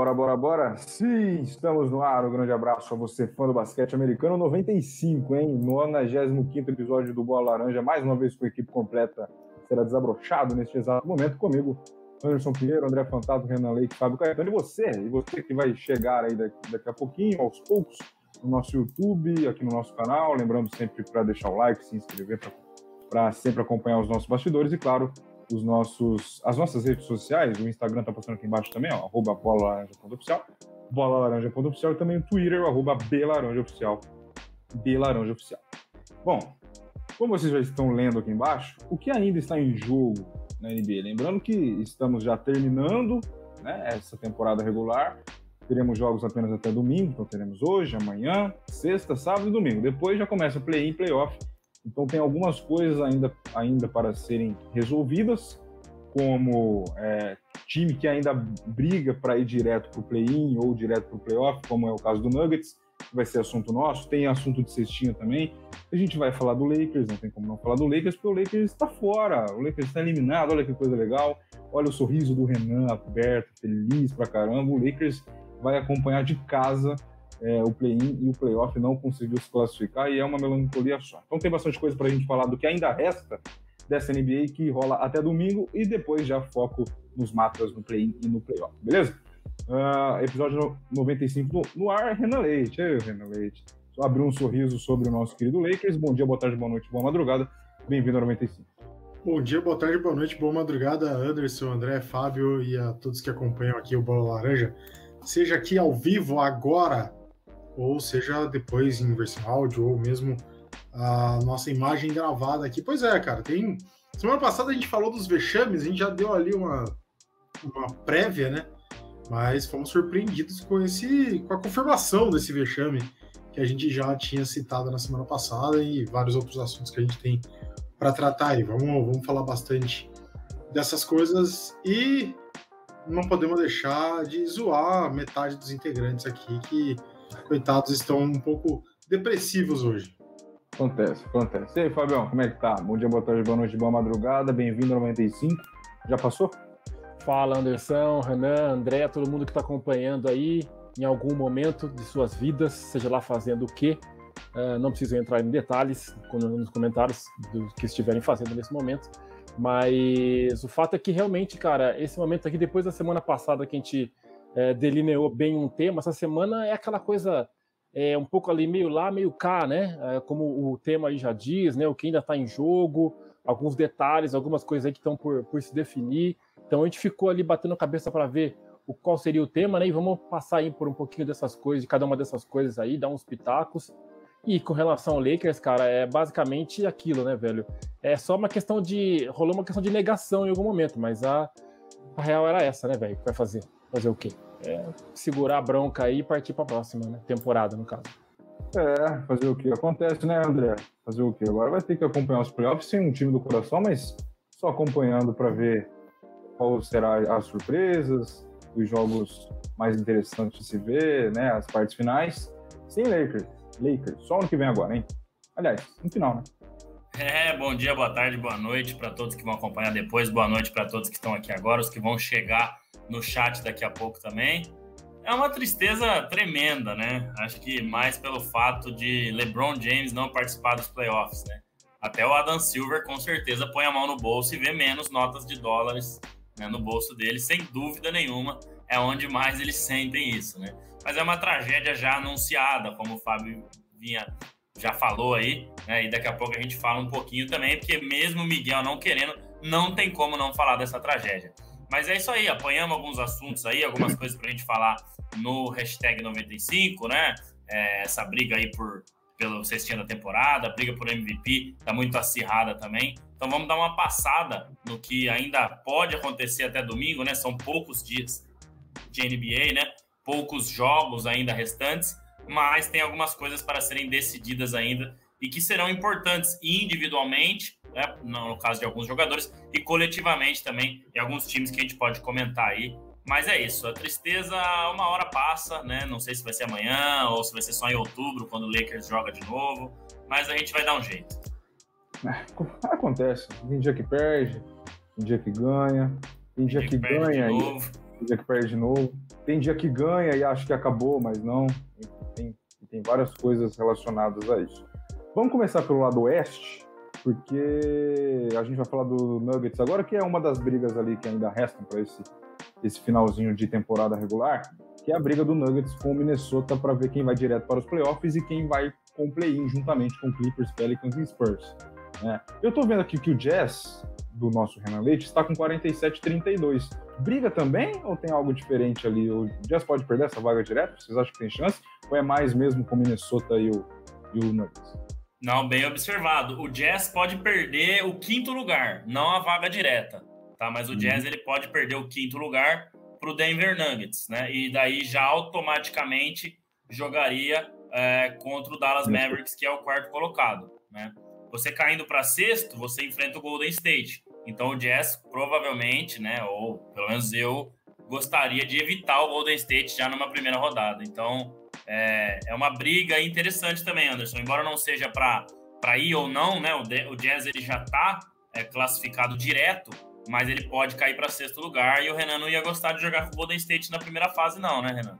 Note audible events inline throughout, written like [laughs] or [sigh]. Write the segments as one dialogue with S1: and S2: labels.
S1: Bora, bora, bora! Sim, estamos no ar. Um grande abraço a você, fã do basquete americano 95, hein? 95 episódio do Bola Laranja, mais uma vez com a equipe completa, será desabrochado neste exato momento comigo, Anderson Pinheiro, André Fantasma, Renan Leite, Fábio Caetano e você, e você que vai chegar aí daqui, daqui a pouquinho, aos poucos, no nosso YouTube, aqui no nosso canal. Lembrando sempre para deixar o like, se inscrever, para sempre acompanhar os nossos bastidores e, claro, os nossos, as nossas redes sociais. O Instagram tá postando aqui embaixo também, ó, arroba bolalaranja.oficial, bolalaranja.oficial e também o Twitter, arroba belaranjaoficial, belaranjaoficial. Bom, como vocês já estão lendo aqui embaixo, o que ainda está em jogo na NBA? Lembrando que estamos já terminando né, essa temporada regular, teremos jogos apenas até domingo, então teremos hoje, amanhã, sexta, sábado e domingo. Depois já começa play-in, play-off então tem algumas coisas ainda, ainda para serem resolvidas, como é, time que ainda briga para ir direto para o play-in ou direto para o play-off, como é o caso do Nuggets, que vai ser assunto nosso. Tem assunto de cestinha também. A gente vai falar do Lakers, não tem como não falar do Lakers, porque o Lakers está fora, o Lakers está eliminado, olha que coisa legal. Olha o sorriso do Renan aberto, feliz pra caramba. O Lakers vai acompanhar de casa é, o play-in e o play-off não conseguiu se classificar e é uma melancolia só. Então tem bastante coisa para a gente falar do que ainda resta dessa NBA que rola até domingo e depois já foco nos mapas no play-in e no play-off, beleza? Uh, episódio 95 no, no ar, Renan Leite. Ei, Renan Leite. Só abrir um sorriso sobre o nosso querido Lakers. Bom dia, boa tarde, boa noite, boa madrugada. Bem-vindo ao 95.
S2: Bom dia, boa tarde, boa noite, boa madrugada, Anderson, André, Fábio e a todos que acompanham aqui o Bola Laranja. Seja aqui ao vivo agora ou seja depois em versão áudio, ou mesmo a nossa imagem gravada aqui. Pois é, cara, tem. Semana passada a gente falou dos vexames, a gente já deu ali uma, uma prévia, né? Mas fomos surpreendidos com esse, com a confirmação desse vexame que a gente já tinha citado na semana passada e vários outros assuntos que a gente tem para tratar aí. Vamos, vamos falar bastante dessas coisas e não podemos deixar de zoar metade dos integrantes aqui que coitados, estão um pouco depressivos hoje.
S1: Acontece, acontece. E aí, Fabião, como é que tá? Bom dia, boa tarde, boa noite, boa madrugada, bem-vindo ao 95. Já passou?
S3: Fala, Anderson, Renan, André, todo mundo que está acompanhando aí em algum momento de suas vidas, seja lá fazendo o quê. Uh, não preciso entrar em detalhes nos comentários do que estiverem fazendo nesse momento, mas o fato é que realmente, cara, esse momento aqui, depois da semana passada que a gente é, delineou bem um tema. Essa semana é aquela coisa é, um pouco ali meio lá, meio cá, né? É, como o tema aí já diz, né? O que ainda está em jogo, alguns detalhes, algumas coisas aí que estão por, por se definir. Então a gente ficou ali batendo a cabeça para ver o qual seria o tema, né? E vamos passar aí por um pouquinho dessas coisas, de cada uma dessas coisas aí, dar uns pitacos. E com relação ao Lakers, cara, é basicamente aquilo, né, velho? É só uma questão de. rolou uma questão de negação em algum momento, mas a, a real era essa, né, velho? Que vai fazer? Fazer o quê? É segurar a bronca aí e partir para a próxima né? temporada, no caso.
S1: É, fazer o que? Acontece, né, André? Fazer o que? Agora vai ter que acompanhar os playoffs sem um time do coração, mas só acompanhando para ver qual será as surpresas, os jogos mais interessantes de se ver, né? As partes finais. Sem Lakers. Lakers. Só ano que vem agora, hein? Aliás, no final, né?
S4: É, bom dia, boa tarde, boa noite para todos que vão acompanhar depois, boa noite para todos que estão aqui agora, os que vão chegar no chat daqui a pouco também. É uma tristeza tremenda, né? Acho que mais pelo fato de LeBron James não participar dos playoffs, né? Até o Adam Silver com certeza põe a mão no bolso e vê menos notas de dólares né, no bolso dele, sem dúvida nenhuma. É onde mais eles sentem isso, né? Mas é uma tragédia já anunciada, como o Fábio vinha já falou aí, né? E daqui a pouco a gente fala um pouquinho também, porque mesmo o Miguel não querendo, não tem como não falar dessa tragédia. Mas é isso aí, apanhamos alguns assuntos aí, algumas coisas para a gente falar no hashtag 95, né? É, essa briga aí por pelo cestinha da temporada, a briga por MVP tá muito acirrada também. Então vamos dar uma passada no que ainda pode acontecer até domingo, né? São poucos dias de NBA, né? Poucos jogos ainda restantes, mas tem algumas coisas para serem decididas ainda e que serão importantes individualmente né, no caso de alguns jogadores, e coletivamente também em alguns times que a gente pode comentar aí. Mas é isso, a tristeza uma hora passa, né? Não sei se vai ser amanhã ou se vai ser só em outubro, quando o Lakers joga de novo, mas a gente vai dar um jeito.
S1: É, acontece. Tem dia que perde, tem dia que ganha, tem dia, dia que, que ganha. E, Tem dia que perde de novo. Tem dia que ganha e acha que acabou, mas não. Tem, tem várias coisas relacionadas a isso. Vamos começar pelo lado oeste, porque a gente vai falar do Nuggets agora, que é uma das brigas ali que ainda restam para esse, esse finalzinho de temporada regular, que é a briga do Nuggets com o Minnesota para ver quem vai direto para os playoffs e quem vai com o play-in juntamente com Clippers, Pelicans e Spurs. Né? Eu estou vendo aqui que o Jazz, do nosso Renan Leite, está com 47-32. Briga também ou tem algo diferente ali? O Jazz pode perder essa vaga direto? Vocês acham que tem chance? Ou é mais mesmo com o Minnesota e o, e o Nuggets?
S4: Não, bem observado. O Jazz pode perder o quinto lugar, não a vaga direta, tá? Mas o uhum. Jazz ele pode perder o quinto lugar para o Denver Nuggets, né? E daí já automaticamente jogaria é, contra o Dallas Mavericks, que é o quarto colocado, né? Você caindo para sexto, você enfrenta o Golden State. Então o Jazz provavelmente, né? Ou pelo menos eu gostaria de evitar o Golden State já numa primeira rodada. Então é, é uma briga interessante também, Anderson. Embora não seja para ir ou não, né? O, o Jazz ele já está é, classificado direto, mas ele pode cair para sexto lugar. E o Renan não ia gostar de jogar com o Golden State na primeira fase, não, né, Renan?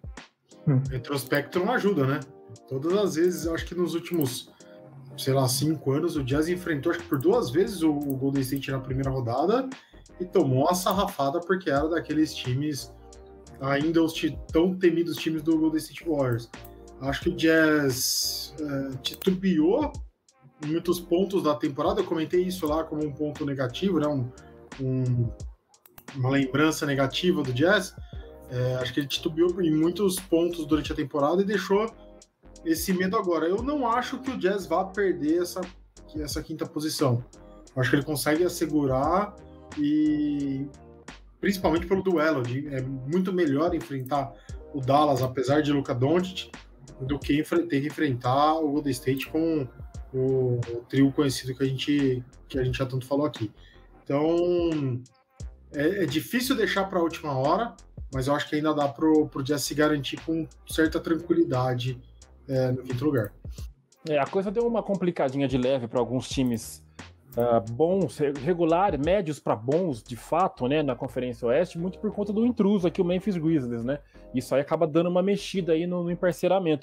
S2: Retrospecto não ajuda, né? Todas as vezes, acho que nos últimos, sei lá, cinco anos, o Jazz enfrentou, acho que por duas vezes, o, o Golden State na primeira rodada e tomou a sarrafada porque era daqueles times ainda os tão temidos times do Golden State Warriors. Acho que o Jazz é, titubeou em muitos pontos da temporada. Eu comentei isso lá como um ponto negativo, né? Um, um, uma lembrança negativa do Jazz. É, acho que ele titubeou em muitos pontos durante a temporada e deixou esse medo agora. Eu não acho que o Jazz vá perder essa, essa quinta posição. Acho que ele consegue assegurar e principalmente pelo duelo. De, é muito melhor enfrentar o Dallas, apesar de Luca Doncic, do que ter que enfrentar o Golden State com o, o, trio conhecido que a gente que a gente já tanto falou aqui. Então é, é difícil deixar para a última hora, mas eu acho que ainda dá pro, pro Jazz se garantir com certa tranquilidade é, no quinto lugar.
S3: É, a coisa deu uma complicadinha de leve para alguns times uh, bons, regulares, médios para bons, de fato, né, na Conferência Oeste, muito por conta do intruso aqui, o Memphis Grizzlies, né? Isso aí acaba dando uma mexida aí no, no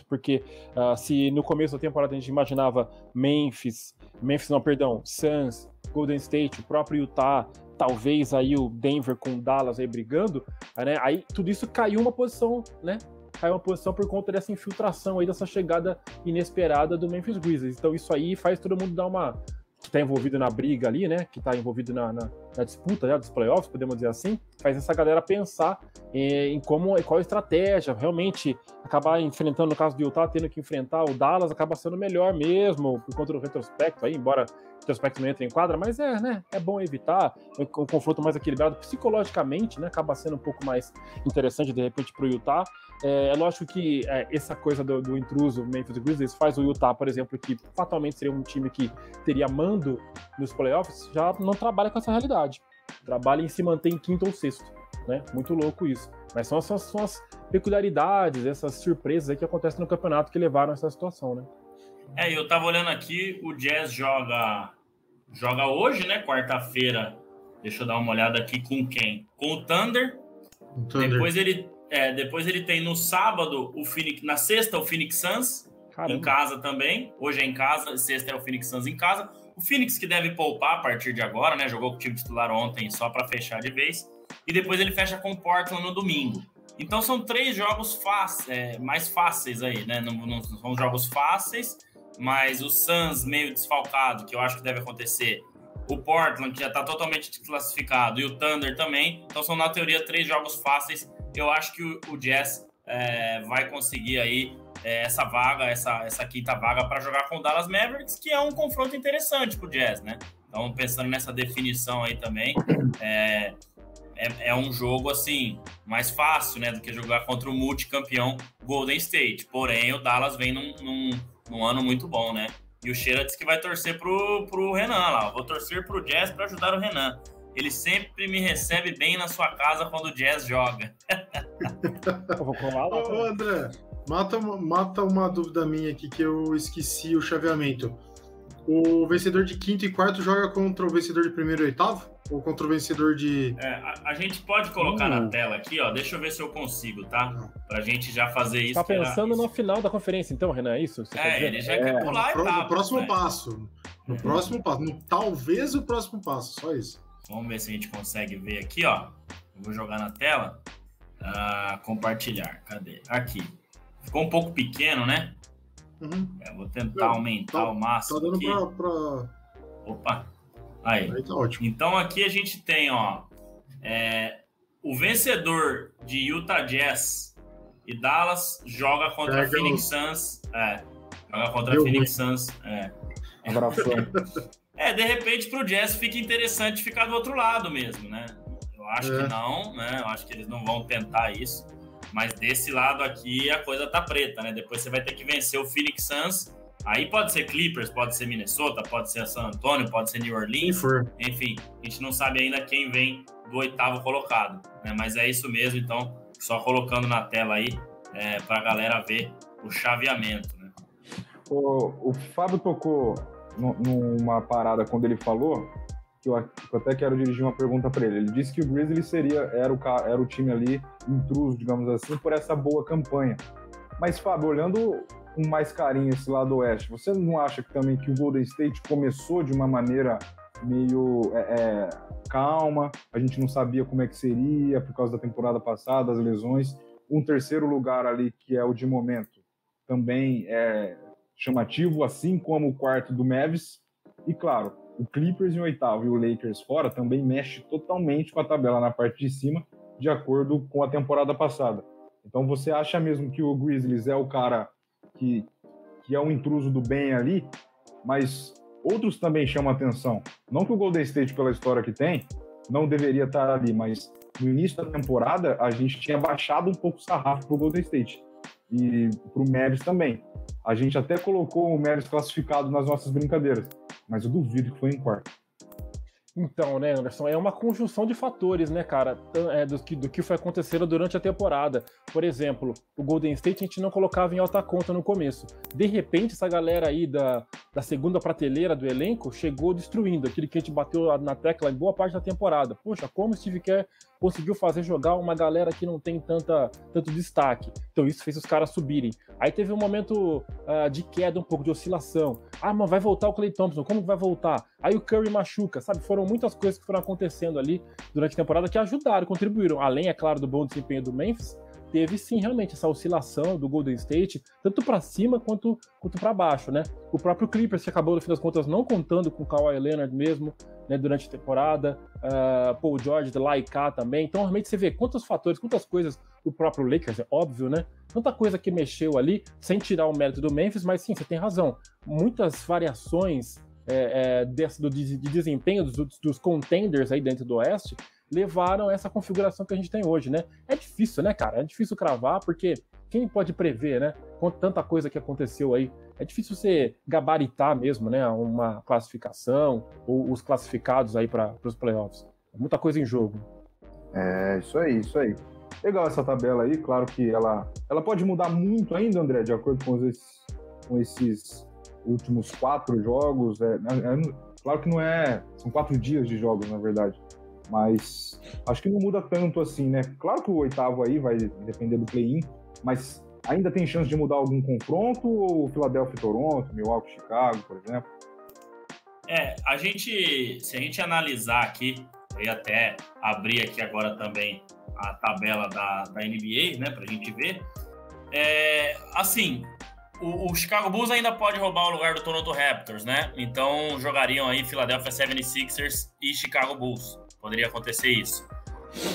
S3: porque uh, se no começo da temporada a gente imaginava Memphis, Memphis não, perdão, Suns, Golden State, o próprio Utah, talvez aí o Denver com Dallas aí brigando, né? Aí tudo isso caiu uma posição, né? Caiu uma posição por conta dessa infiltração aí, dessa chegada inesperada do Memphis Grizzlies. Então isso aí faz todo mundo dar uma, que está envolvido na briga ali, né? Que está envolvido na, na, na disputa né, dos playoffs, podemos dizer assim, faz essa galera pensar em, em como, qual estratégia, realmente acabar enfrentando, no caso do Utah, tendo que enfrentar o Dallas, acaba sendo melhor mesmo, por conta do retrospecto aí, embora retrospecto não entre em quadra, mas é, né? É bom evitar um, um confronto mais equilibrado psicologicamente, né? Acaba sendo um pouco mais interessante, de repente, para o Utah. É, é, lógico que é, essa coisa do, do intruso Memphis Grizzlies faz o Utah, por exemplo, que fatalmente seria um time que teria mando nos playoffs, já não trabalha com essa realidade. Trabalha em se manter em quinto ou sexto, né? Muito louco isso. Mas são, são, são as peculiaridades, essas surpresas que acontecem no campeonato que levaram a essa situação, né?
S4: É, eu tava olhando aqui, o Jazz joga joga hoje, né? Quarta-feira. Deixa eu dar uma olhada aqui com quem? Com o Thunder. O Thunder. Depois ele é, depois ele tem no sábado o Phoenix, na sexta o Phoenix Suns Caramba. em casa também. Hoje é em casa, sexta é o Phoenix Suns em casa. O Phoenix que deve poupar a partir de agora, né? Jogou com o time titular ontem só para fechar de vez. E depois ele fecha com o Portland no domingo. Então são três jogos fáceis, é, mais fáceis aí, né? Não, não, são jogos fáceis, mas o Suns meio desfalcado, que eu acho que deve acontecer. O Portland, que já está totalmente desclassificado, e o Thunder também. Então são, na teoria, três jogos fáceis eu acho que o, Jazz é, vai conseguir aí é, essa vaga, essa, essa quinta vaga para jogar com o Dallas Mavericks, que é um confronto interessante para o Jazz, né? Então, pensando nessa definição aí também, é, é, é, um jogo assim mais fácil, né, do que jogar contra o multicampeão Golden State. Porém, o Dallas vem num, num, num ano muito bom, né? E o Sheila disse que vai torcer pro, pro Renan lá. Vou torcer pro Jazz para ajudar o Renan. Ele sempre me recebe bem na sua casa quando o Jazz joga. [laughs]
S2: eu vou colar lá. Ô, André, mata mata uma dúvida minha aqui que eu esqueci o chaveamento. O vencedor de quinto e quarto joga contra o vencedor de primeiro e oitavo? Ou contra o vencedor de.
S4: É, a, a, gente pode colocar hum. na tela aqui, ó. Deixa eu ver se eu consigo, tá? Não. Pra gente já fazer isso.
S3: Tá pensando no final da conferência, então, Renan, é isso?
S4: é, ele já é, quer pular
S2: no,
S4: etapa,
S2: no próximo né? passo. No uhum. próximo passo. No, talvez o próximo passo, só isso.
S4: Vamos ver se a gente consegue ver aqui, ó. Eu vou jogar na tela. Uh, compartilhar. Cadê? Aqui. Ficou um pouco pequeno, né? Uhum. É, vou tentar aumentar tá, o máximo. Tá dando aqui. Pra, pra... Opa! Aí. Aí tá ótimo. Então aqui a gente tem, ó. É, o vencedor de Utah Jazz e Dallas joga contra a Phoenix Suns. É, joga contra a Phoenix Suns. É. [laughs] é, de repente pro Jazz fica interessante ficar do outro lado mesmo, né? Eu acho é. que não, né? Eu acho que eles não vão tentar isso. Mas desse lado aqui a coisa tá preta, né? Depois você vai ter que vencer o Phoenix Suns. Aí pode ser Clippers, pode ser Minnesota, pode ser San Antonio, pode ser New Orleans. Enfim, a gente não sabe ainda quem vem do oitavo colocado. Né? Mas é isso mesmo, então, só colocando na tela aí é, para a galera ver o chaveamento. Né?
S1: O, o Fábio tocou numa parada quando ele falou que eu, até quero dirigir uma pergunta para ele. Ele disse que o Grizzly seria era o era o time ali intruso, digamos assim, por essa boa campanha. Mas Fábio, olhando com mais carinho esse lado oeste, você não acha que também que o Golden State começou de uma maneira meio é, é, calma, a gente não sabia como é que seria por causa da temporada passada, as lesões. Um terceiro lugar ali, que é o de momento, também é chamativo, assim como o quarto do Mavis. E claro, o Clippers em oitavo e o Lakers fora também mexe totalmente com a tabela na parte de cima, de acordo com a temporada passada. Então você acha mesmo que o Grizzlies é o cara que, que é um intruso do bem ali, mas outros também chamam atenção. Não que o Golden State, pela história que tem, não deveria estar ali, mas no início da temporada a gente tinha baixado um pouco o sarrafo para o Golden State e para o Mavis também. A gente até colocou o Mavis classificado nas nossas brincadeiras, mas eu duvido que foi em quarto.
S3: Então, né, Anderson, é uma conjunção de fatores, né, cara, é, do, que, do que foi acontecendo durante a temporada. Por exemplo, o Golden State a gente não colocava em alta conta no começo. De repente, essa galera aí da, da segunda prateleira do elenco chegou destruindo aquele que a gente bateu na tecla em boa parte da temporada. Poxa, como o Steve Kerr conseguiu fazer jogar uma galera que não tem tanta, tanto destaque. Então isso fez os caras subirem. Aí teve um momento uh, de queda, um pouco de oscilação. Ah, mas vai voltar o Clay Thompson, como vai voltar? Aí o Curry machuca, sabe? Foram muitas coisas que foram acontecendo ali durante a temporada que ajudaram, contribuíram. Além, é claro, do bom desempenho do Memphis, teve sim realmente essa oscilação do Golden State, tanto para cima quanto, quanto para baixo, né? O próprio Clippers que acabou no fim das contas não contando com o Kawhi Leonard mesmo, né, durante a temporada, uh, Paul George, lá e cá também. Então realmente você vê quantos fatores, quantas coisas o próprio Lakers, é óbvio, né? Tanta coisa que mexeu ali, sem tirar o mérito do Memphis, mas sim, você tem razão. Muitas variações é, é, desse, do, de desempenho dos, dos contenders aí dentro do Oeste levaram essa configuração que a gente tem hoje, né? É difícil, né, cara? É difícil cravar, porque quem pode prever, né? Com tanta coisa que aconteceu aí. É difícil você gabaritar mesmo, né? Uma classificação ou os classificados aí para os playoffs. É muita coisa em jogo.
S1: É, isso aí, isso aí. Legal essa tabela aí, claro que ela, ela pode mudar muito ainda, André, de acordo com esses, com esses últimos quatro jogos. É, é, claro que não é. São quatro dias de jogos, na verdade. Mas acho que não muda tanto assim, né? Claro que o oitavo aí vai depender do play-in, mas ainda tem chance de mudar algum confronto ou Philadelphia Toronto, Milwaukee Chicago, por exemplo?
S4: É, a gente, se a gente analisar aqui, e até abrir aqui agora também a tabela da, da NBA, né, pra gente ver. É, assim, o, o, Chicago Bulls ainda pode roubar o lugar do Toronto Raptors, né? Então jogariam aí Philadelphia 76ers e Chicago Bulls. Poderia acontecer isso.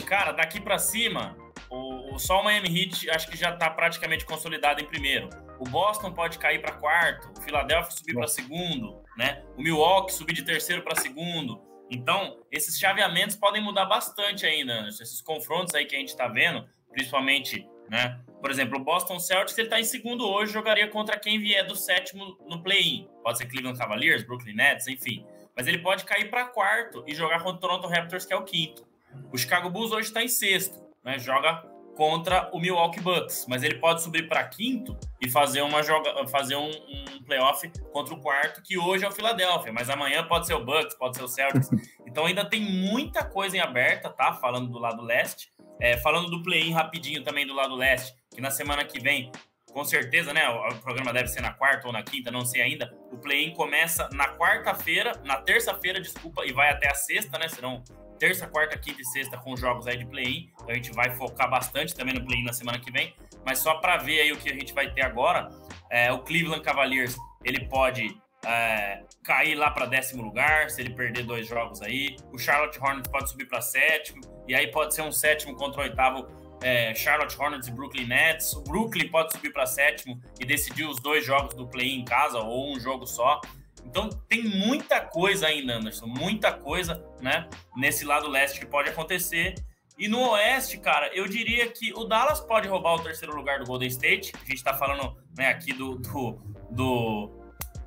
S4: Cara, daqui para cima, o, só o Miami Heat acho que já está praticamente consolidado em primeiro. O Boston pode cair para quarto, o Philadelphia subir para segundo, né? O Milwaukee subir de terceiro para segundo. Então, esses chaveamentos podem mudar bastante ainda. Esses confrontos aí que a gente está vendo, principalmente, né? Por exemplo, o Boston Celtics, ele está em segundo hoje, jogaria contra quem vier do sétimo no play-in. Pode ser Cleveland Cavaliers, Brooklyn Nets, enfim. Mas ele pode cair para quarto e jogar contra o Toronto Raptors, que é o quinto. O Chicago Bulls hoje está em sexto, né? Joga contra o Milwaukee Bucks, mas ele pode subir para quinto e fazer uma joga, fazer um, um, playoff contra o quarto, que hoje é o Philadelphia, mas amanhã pode ser o Bucks, pode ser o Celtics. [laughs] Então ainda tem muita coisa em aberta, tá? Falando do lado leste. É, falando do play-in rapidinho também do lado leste, que na semana que vem, com certeza, né? O, programa deve ser na quarta ou na quinta, não sei ainda. O play-in começa na quarta-feira, na terça-feira, desculpa, e vai até a sexta, né? Serão terça, quarta, quinta e sexta com jogos aí de play-in. Então a gente vai focar bastante também no play-in na semana que vem. Mas só para ver aí o que a gente vai ter agora, é, o Cleveland Cavaliers ele pode é, cair lá para décimo lugar se ele perder dois jogos aí. O Charlotte Hornets pode subir para sétimo e aí pode ser um sétimo contra o oitavo. É, Charlotte Hornets e Brooklyn Nets. O Brooklyn pode subir para sétimo e decidir os dois jogos do play em casa ou um jogo só. Então tem muita coisa ainda, Anderson, muita coisa, né, nesse lado leste que pode acontecer. E no oeste, cara, eu diria que o Dallas pode roubar o terceiro lugar do Golden State. A gente tá falando né, aqui do, do, do,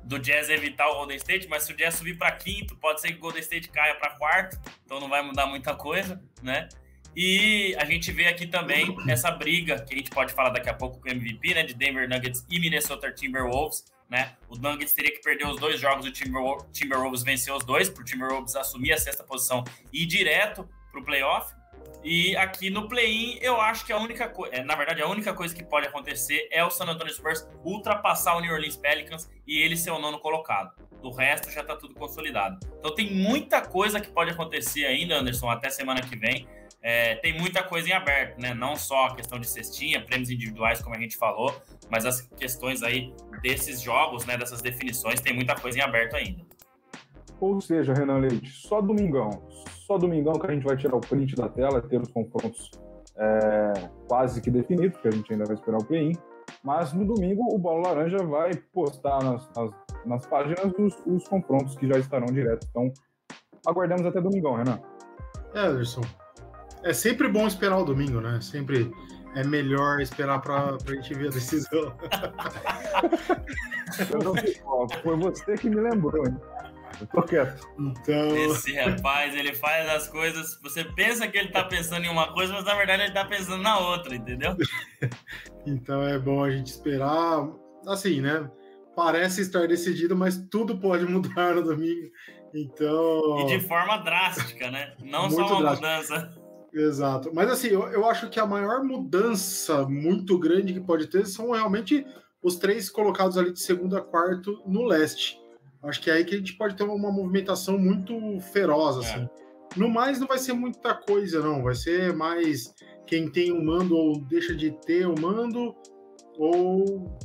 S4: do Jazz evitar o Golden State, mas se o Jazz subir para quinto, pode ser que o Golden State caia para quarto, então não vai mudar muita coisa, né? E a gente vê aqui também essa briga que a gente pode falar daqui a pouco com o MVP, né, de Denver Nuggets e Minnesota Timberwolves né? O Nuggets teria que perder os dois jogos, o Timberwolves, Timberwolves venceu os dois, para o Timberwolves assumir a sexta posição e ir direto para o playoff. E aqui no play-in, eu acho que a única coisa, é, na verdade, a única coisa que pode acontecer é o San Antonio Spurs ultrapassar o New Orleans Pelicans e ele ser o nono colocado. Do resto já está tudo consolidado. Então tem muita coisa que pode acontecer ainda, Anderson, até semana que vem. É, tem muita coisa em aberto, né? Não só a questão de cestinha, prêmios individuais, como a gente falou, mas as questões aí desses jogos, né? Dessas definições, tem muita coisa em aberto ainda.
S1: Ou seja, Renan Leite, só domingão. Só domingão que a gente vai tirar o print da tela, ter os confrontos é, quase que definidos, porque a gente ainda vai esperar o play-in. Mas no domingo o Bola Laranja vai postar nas, nas, nas páginas os, os confrontos que já estarão direto. Então, aguardemos até domingão, Renan.
S2: É, Anderson, é sempre bom esperar o domingo, né? Sempre é melhor esperar para a gente ver a decisão. [laughs]
S1: foi você que me lembrou, hein? Eu tô quieto.
S4: Então... Esse rapaz, ele faz as coisas. Você pensa que ele tá pensando em uma coisa, mas na verdade ele tá pensando na outra, entendeu? [laughs]
S2: então é bom a gente esperar. Assim, né? Parece estar decidido, mas tudo pode [laughs] mudar no domingo. Então.
S4: E de forma drástica, né? Não só uma drástica. mudança.
S2: Exato. Mas assim, eu, eu acho que a maior mudança muito grande que pode ter são realmente os três colocados ali de segundo a quarto no leste. Acho que é aí que a gente pode ter uma movimentação muito feroz, assim. É. No mais, não vai ser muita coisa, não. Vai ser mais quem tem o mando ou deixa de ter o mando, ou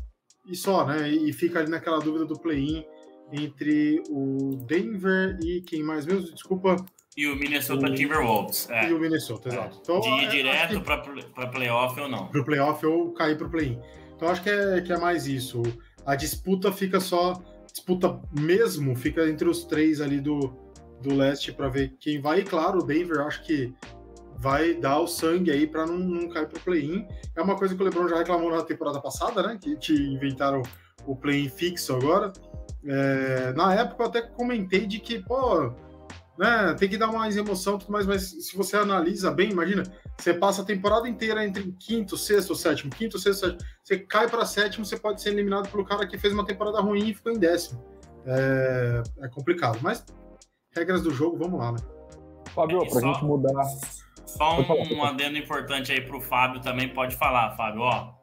S2: e só, né? E fica ali naquela dúvida do play-in entre o Denver e quem mais mesmo? Desculpa,
S4: e o Minnesota o... Timberwolves.
S2: É. E o Minnesota, exato.
S4: Então, de ir é, direto que... para playoff ou não.
S2: Para playoff ou cair para o play-in. Então acho que é, que é mais isso. A disputa fica só. Disputa mesmo fica entre os três ali do, do leste para ver quem vai. E claro, o Denver acho que vai dar o sangue aí para não, não cair para o play-in. É uma coisa que o LeBron já reclamou na temporada passada, né? Que te inventaram o play-in fixo agora. É, na época eu até comentei de que, pô, né? Tem que dar mais emoção, tudo mais, mas se você analisa bem, imagina, você passa a temporada inteira entre quinto, sexto, sétimo, quinto, sexto, sétimo, você cai para sétimo, você pode ser eliminado pelo cara que fez uma temporada ruim e ficou em décimo. É, é complicado, mas regras do jogo, vamos lá, né?
S1: Fábio, para a gente mudar.
S4: Só um, um adendo importante aí para o Fábio também, pode falar, Fábio. Ó,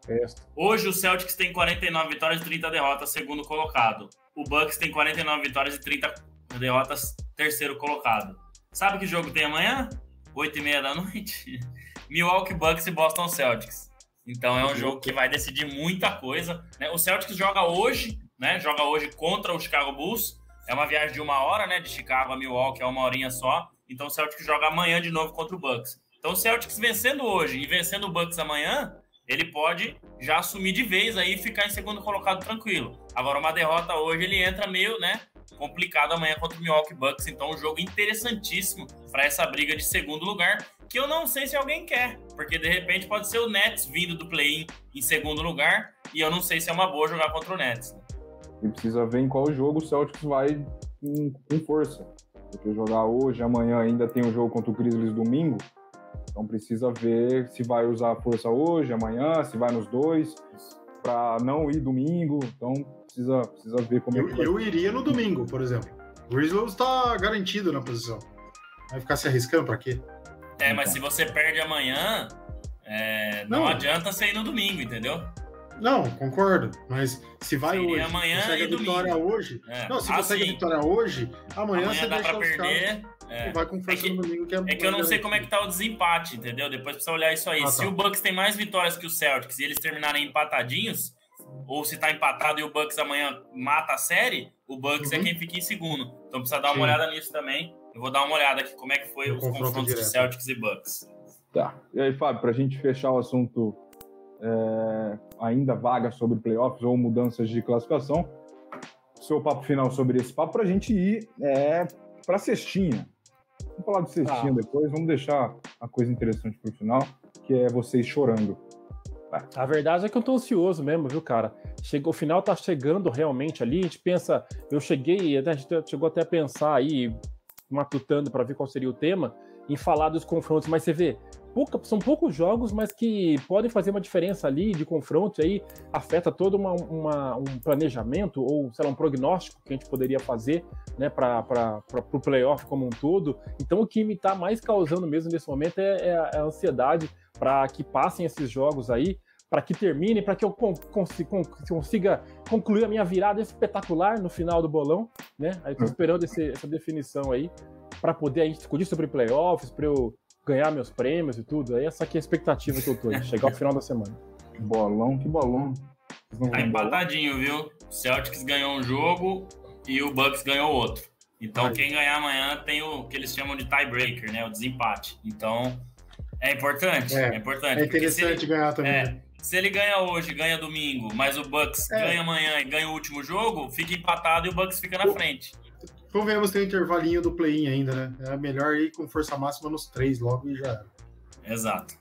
S4: hoje o Celtics tem 49 vitórias e 30 derrotas, segundo colocado. O Bucks tem 49 vitórias e 30 derrotas, terceiro colocado. Sabe que jogo tem amanhã? 8 e meia da noite? [laughs] Milwaukee Bucks e Boston Celtics. Então é um jogo que vai decidir muita coisa. Né? O Celtics joga hoje, né? Joga hoje contra o Chicago Bulls. É uma viagem de uma hora, né? De Chicago a Milwaukee é uma horinha só. Então o Celtics joga amanhã de novo contra o Bucks. Então o Celtics vencendo hoje e vencendo o Bucks amanhã, ele pode já assumir de vez aí e ficar em segundo colocado tranquilo. Agora uma derrota hoje ele entra meio, né? Complicado amanhã contra o Milwaukee Bucks. Então, um jogo interessantíssimo para essa briga de segundo lugar, que eu não sei se alguém quer, porque de repente pode ser o Nets vindo do play-in em segundo lugar, e eu não sei se é uma boa jogar contra o Nets.
S1: E precisa ver em qual jogo o Celtics vai com, com força. Porque jogar hoje, amanhã ainda tem um jogo contra o Grizzlies domingo. Então precisa ver se vai usar a força hoje, amanhã, se vai nos dois, para não ir domingo. Então precisa, precisa ver como
S2: eu,
S1: é que vai.
S2: Eu iria no domingo, por exemplo. O Grizzlies está garantido na posição. Vai ficar se arriscando para quê?
S4: É, mas então. se você perde amanhã, é, não, não, adianta você ir no domingo, entendeu?
S2: Não, concordo. Mas se vai
S4: Seria
S2: hoje,
S4: amanhã
S2: consegue a vitória
S4: domingo.
S2: hoje.
S4: É.
S2: Não, se
S4: Ah,
S2: consegue
S4: sim.
S2: a vitória hoje, amanhã,
S4: Amanhã
S2: você
S4: dá
S2: deixa
S4: pra
S2: os
S4: perder.
S2: caras
S4: é.
S2: vai com força
S4: É que-
S2: no domingo que é
S4: É que eu não sei como é que tá o desempate, entendeu? Depois precisa olhar isso aí.
S2: Ah,
S4: Se
S2: tá.
S4: o Bucks tem mais vitórias que o Celtics e eles terminarem empatadinhos, ou se tá empatado e o Bucks amanhã mata a série, o Bucks é
S2: Uhum.
S4: quem fica em segundo. Então precisa dar uma
S2: Sim.
S4: olhada nisso também. Eu vou dar uma olhada aqui como é que foi
S2: No
S4: os
S2: confronto
S4: confrontos de
S2: direto.
S4: Celtics e Bucks.
S1: Tá. E aí, Fábio, para a gente fechar o assunto é, ainda vaga sobre playoffs ou mudanças de classificação, seu papo final sobre esse papo para a gente ir é, para a cestinha. Vamos falar de cestinha
S3: Tá.
S1: depois, vamos deixar a coisa interessante para o final, que é vocês chorando.
S3: A verdade é que eu tô ansioso mesmo, viu, cara? Chegou, o final tá chegando realmente ali. A gente pensa, eu cheguei, até- a gente chegou até a pensar aí, matutando para ver qual seria o tema, em falar dos confrontos, mas você vê, pouca- são poucos jogos, mas que podem fazer uma diferença ali de confrontos aí, afeta todo uma- uma- um planejamento ou, sei lá, um prognóstico que a gente poderia fazer, né, para o playoff como um todo. Então, o que me tá mais causando mesmo nesse momento é, é a- é a ansiedade para que passem esses jogos aí, para que terminem, para que eu con- consi- con- consiga concluir a minha virada espetacular no final do bolão, né? Aí tô esperando esse- essa definição aí para poder aí discutir sobre playoffs, para eu ganhar meus prêmios e tudo. Aí essa aqui é a expectativa que eu tô, de chegar ao final da semana.
S1: Bolão, que bolão.
S4: Tá empatadinho, viu? O Celtics ganhou um jogo e o Bucks ganhou outro. Então,
S3: Ai.
S4: quem ganhar amanhã tem o que eles chamam de tiebreaker, né? O desempate. Então, é importante.
S2: É,
S4: É, importante.
S2: É interessante ganhar também.
S4: É.
S2: né?
S4: Se ele ganha hoje, ganha domingo, mas o Bucks
S2: É.
S4: ganha amanhã e ganha o último jogo, fica empatado e o Bucks fica na
S2: O-
S4: frente.
S2: Convenhamos ter um intervalinho do play-in ainda, né? É melhor ir com força máxima nos três logo e já era.
S4: Exato.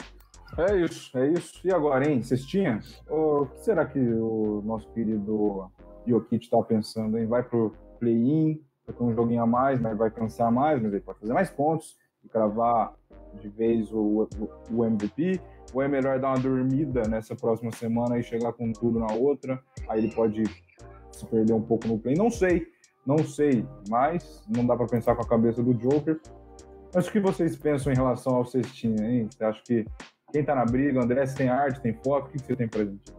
S1: É isso, é isso. E agora, hein? Cestinha? O que será que o nosso querido Jokic está pensando, hein? Vai pro play-in, vai ter um joguinho a mais, mas vai cansar mais, mas ele pode fazer mais pontos e cravar de vez o, o, o MVP. Ou é melhor dar uma dormida nessa próxima semana e chegar com tudo na outra? Aí ele pode se perder um pouco no play. Não sei, não sei, mas não dá para pensar com a cabeça do Joker. Mas o que vocês pensam em relação ao Cestinha, hein? Você acha que quem tá na briga, André, você tem arte, tem foto, o que você tem pra gente?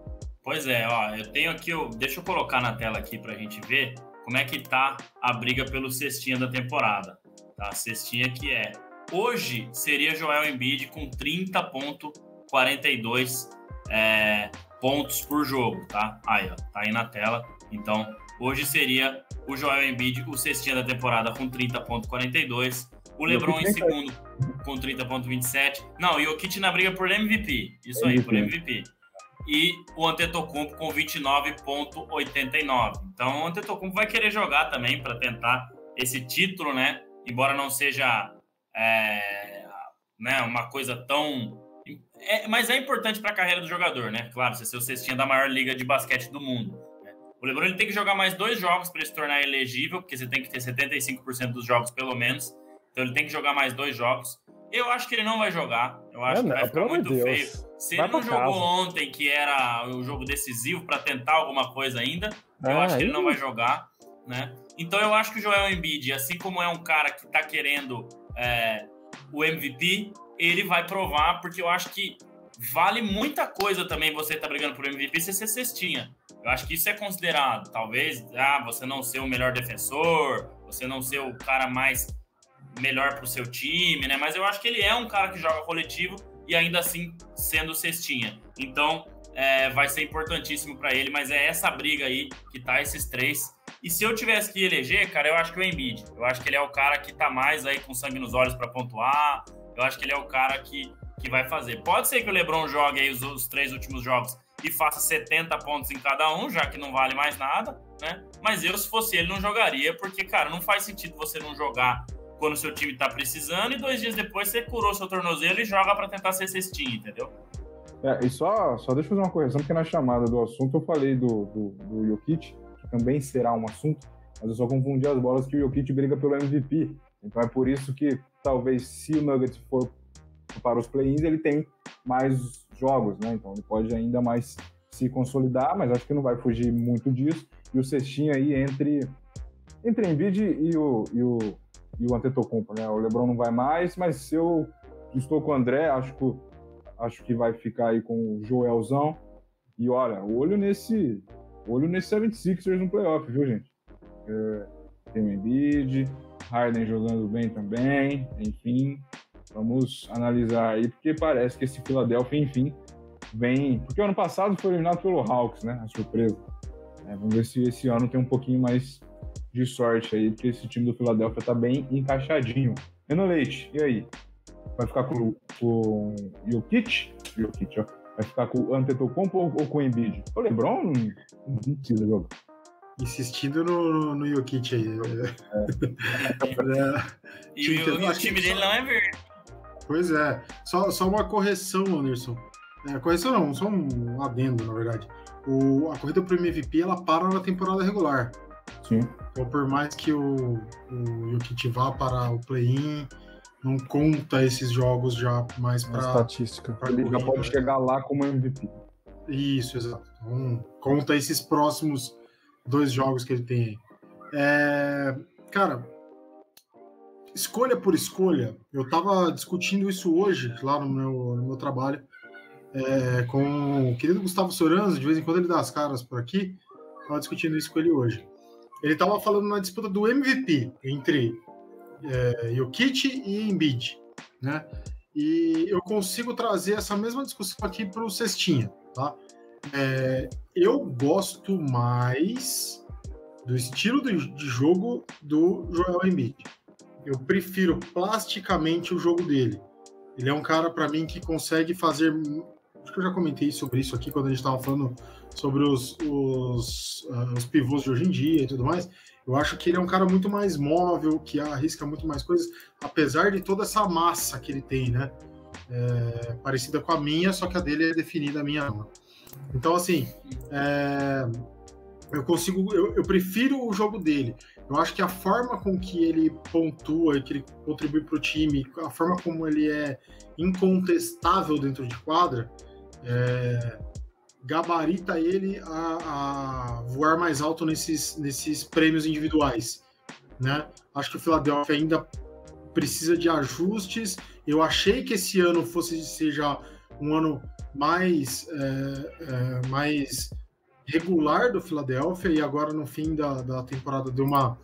S4: Pois é, ó, eu tenho aqui, o- deixa eu colocar na tela aqui pra gente ver como é que tá a briga pelo cestinha da temporada. Tá? Cestinha que é. Hoje seria Joel Embiid com 30,42 é, pontos por jogo, tá? Aí, ó, tá aí na tela. Então, hoje seria o Joel Embiid, o cestinha da temporada, com 30,42. O LeBron em segundo com 30,27. Não, o Jokic na briga por MVP. Isso aí, por MVP e o Antetokounmpo com 29.89. Então o Antetokounmpo vai querer jogar também para tentar esse título, né? Embora não seja é, né, uma coisa tão é, mas é importante para a carreira do jogador, né? Claro, você ser o cestinha da maior liga de basquete do mundo. O LeBron ele tem que jogar mais dois jogos para ele se tornar elegível, porque você tem que ter 75% dos jogos pelo menos. Então ele tem que jogar mais dois jogos. Eu acho que ele não vai jogar. Eu acho
S3: É,
S4: que
S3: não,
S4: vai ficar muito
S3: de
S4: feio.
S3: Deus.
S4: Se
S3: Vai
S4: ele não jogou
S3: casa.
S4: ontem, que era o jogo decisivo para tentar alguma coisa ainda, eu
S3: Ah,
S4: acho que ele não vai jogar, né? Então eu acho que o Joel Embiid, assim como é um cara que tá querendo é, o MVP, ele vai provar, porque eu acho que vale muita coisa também você tá brigando por MVP se você cestinha. Eu acho que isso é considerado. Talvez, ah, você não ser o melhor defensor, você não ser o cara mais melhor pro seu time, né? Mas eu acho que ele é um cara que joga coletivo e ainda assim sendo cestinha. Então, é, vai ser importantíssimo para ele, mas é essa briga aí que tá esses três. E se eu tivesse que eleger, cara, eu acho que o Embiid. Eu acho que ele é o cara que tá mais aí com sangue nos olhos para pontuar. Eu acho que ele é o cara que, que vai fazer. Pode ser que o LeBron jogue aí os, os três últimos jogos e faça 70 pontos em cada um, já que não vale mais nada, né? Mas eu, se fosse ele, não jogaria, porque, cara, não faz sentido você não jogar quando seu time tá precisando e dois dias depois você curou seu tornozelo e joga para tentar ser cestinho, entendeu?
S1: É, e só, só deixa eu fazer uma correção, porque na chamada do assunto eu falei do, do, do Jokic, que também será um assunto, mas eu só confundi as bolas que o Jokic briga pelo MVP. Então é por isso que talvez se o Nuggets for para os play-ins, ele tem mais jogos, né? Então ele pode ainda mais se consolidar, mas acho que não vai fugir muito disso. E o cestinho aí entre entre Embiid e o, e o, e o Antetokounmpo, né? O LeBron não vai mais, mas se eu estou com o André, acho que, acho que vai ficar aí com o Joelzão. E olha, olho nesse olho nesse 76ers no playoff, viu, gente? É, tem o Embiid, Harden jogando bem também, enfim. Vamos analisar aí, porque parece que esse Philadelphia, enfim, vem. Porque o ano passado foi eliminado pelo Hawks, né? A surpresa. É, vamos ver se esse ano tem um pouquinho mais de sorte aí, porque esse time do Philadelphia tá bem encaixadinho. Renan Leite, e aí? Vai ficar com, com o Jokic? Jokic, ó. Vai ficar com o Antetokounmpo ou, ou com o Embiid? O LeBron não, não precisa jogar.
S2: Insistindo no, no, no Jokic aí.
S4: É. é. e, o, e o time dele não é verde.
S2: Pois é. Só, só uma correção, Anderson. É, correção não, só um adendo, na verdade. O, a corrida pro MVP, ela para na temporada regular.
S1: Sim.
S2: Então, por mais que o, o Jokic vá para o play-in, não conta esses jogos já mais para
S3: estatística.
S1: Pra Ele já pode chegar lá como MVP.
S2: Isso, exato. Então, conta esses próximos dois jogos que ele tem aí. É, cara, escolha por escolha, eu estava discutindo isso hoje lá no meu, no meu trabalho é, com o querido Gustavo Soranzo, de vez em quando ele dá as caras por aqui, estava discutindo isso com ele hoje. Ele estava falando na disputa do MVP entre é, e Embiid, né? E eu consigo trazer essa mesma discussão aqui para o Cestinha, tá? É, eu gosto mais do estilo de jogo do Joel Embiid. Eu prefiro plasticamente o jogo dele. Ele é um cara, para mim, que consegue fazer. Acho que eu já comentei sobre isso aqui quando a gente estava falando sobre os, os, uh, os pivôs de hoje em dia e tudo mais. Eu acho que ele é um cara muito mais móvel, que arrisca muito mais coisas, apesar de toda essa massa que ele tem, né? É, parecida com a minha, só que a dele é definida a minha. Então, assim, é, eu consigo, eu, eu, prefiro o jogo dele. Eu acho que a forma com que ele pontua, que ele contribui para o time, a forma como ele é incontestável dentro de quadra, é, gabarita ele a, a, voar mais alto nesses, nesses prêmios individuais. Né? Acho que o Philadelphia ainda precisa de ajustes. Eu achei que esse ano fosse seja um ano mais, é, é, mais regular do Philadelphia e agora no fim da, da temporada deu uma,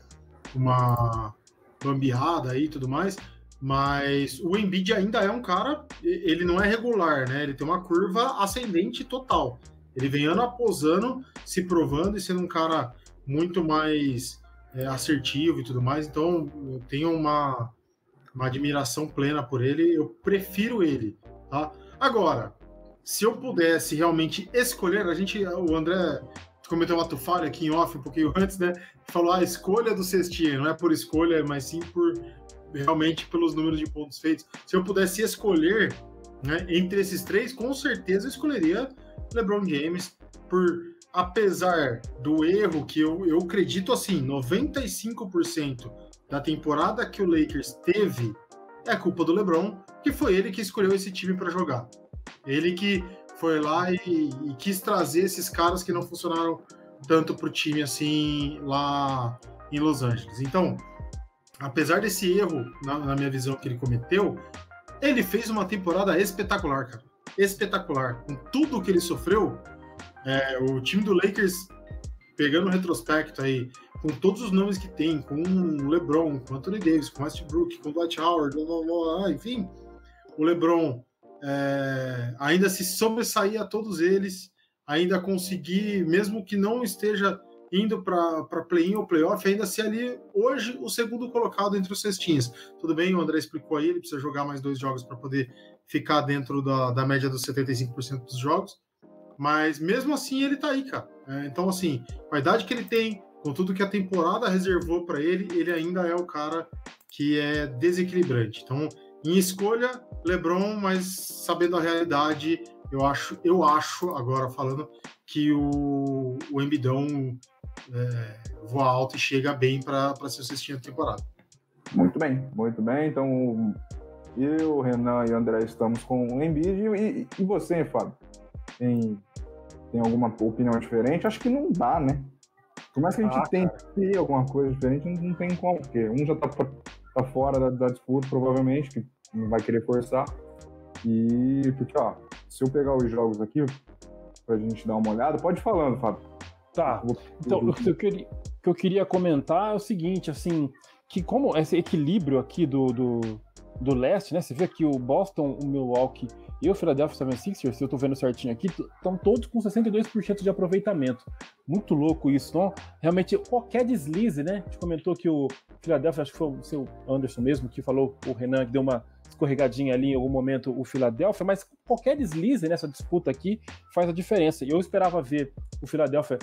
S2: uma bambeada aí e tudo mais. Mas o Embiid ainda é um cara, ele não é regular, né? Ele tem uma curva ascendente total. Ele vem ano após ano se provando e sendo um cara muito mais é, assertivo e tudo mais. Então eu tenho uma, uma admiração plena por ele. Eu prefiro ele, tá? Agora, se eu pudesse realmente escolher, a gente, o André cometeu uma falha aqui em off um pouquinho [laughs] antes, né? Falou a escolha do cestinha, não é por escolha, mas sim por realmente pelos números de pontos feitos. Se eu pudesse escolher, né, entre esses três, com certeza eu escolheria LeBron James por apesar do erro que eu, eu acredito assim, 95% da temporada que o Lakers teve é culpa do LeBron, que foi ele que escolheu esse time para jogar. Ele que foi lá e, e, quis trazer esses caras que não funcionaram tanto para o time assim lá em Los Angeles. Então, apesar desse erro, na, na, minha visão, que ele cometeu, ele fez uma temporada espetacular, cara. Espetacular. Com tudo que ele sofreu, é, o time do Lakers, pegando o retrospecto aí, com todos os nomes que tem, com o LeBron, com Anthony Davis, com Westbrook, com Dwight Howard, blá, blá, blá, enfim, o LeBron é, ainda se sobressair a todos eles, ainda conseguir, mesmo que não esteja indo para play-in ou playoff, ainda ser ali hoje o segundo colocado entre os cestinhas. Tudo bem, o André explicou aí, ele precisa jogar mais dois jogos para poder ficar dentro da, da média dos 75% dos jogos, mas mesmo assim ele tá aí, cara. É, então, assim, com a idade que ele tem, com tudo que a temporada reservou para ele, ele ainda é o cara que é desequilibrante. Então, em escolha, LeBron, mas sabendo a realidade, eu acho, eu acho agora falando que o, o Embidão é, voa alto e chega bem para ser o cestinho da temporada.
S1: Muito bem, muito bem. Então, Eu, Renan e André estamos com o Embiid. E, e você, Fábio? Tem, tem alguma opinião diferente? Acho que não dá, né? Por mais que a gente ah, tente ter alguma coisa diferente, não, não tem como. Porque um já tá, tá fora da, da, disputa, provavelmente, que não vai querer forçar. E porque, ó, se eu pegar os jogos aqui, pra gente dar uma olhada, pode ir falando, Fábio.
S3: Tá. Então, o que eu queria, que eu queria comentar é o seguinte, assim, que como esse equilíbrio aqui do, do, do leste, né? Você vê aqui o Boston, o Milwaukee e o Philadelphia 76ers, se eu tô vendo certinho aqui, estão todos com 62% de aproveitamento. Muito louco isso, então realmente qualquer deslize, né? A gente comentou que o Philadelphia, acho que foi o seu Anderson mesmo que falou, o Renan que deu uma escorregadinha ali em algum momento o Philadelphia, mas qualquer deslize nessa disputa aqui faz a diferença. E eu esperava ver o Philadelphia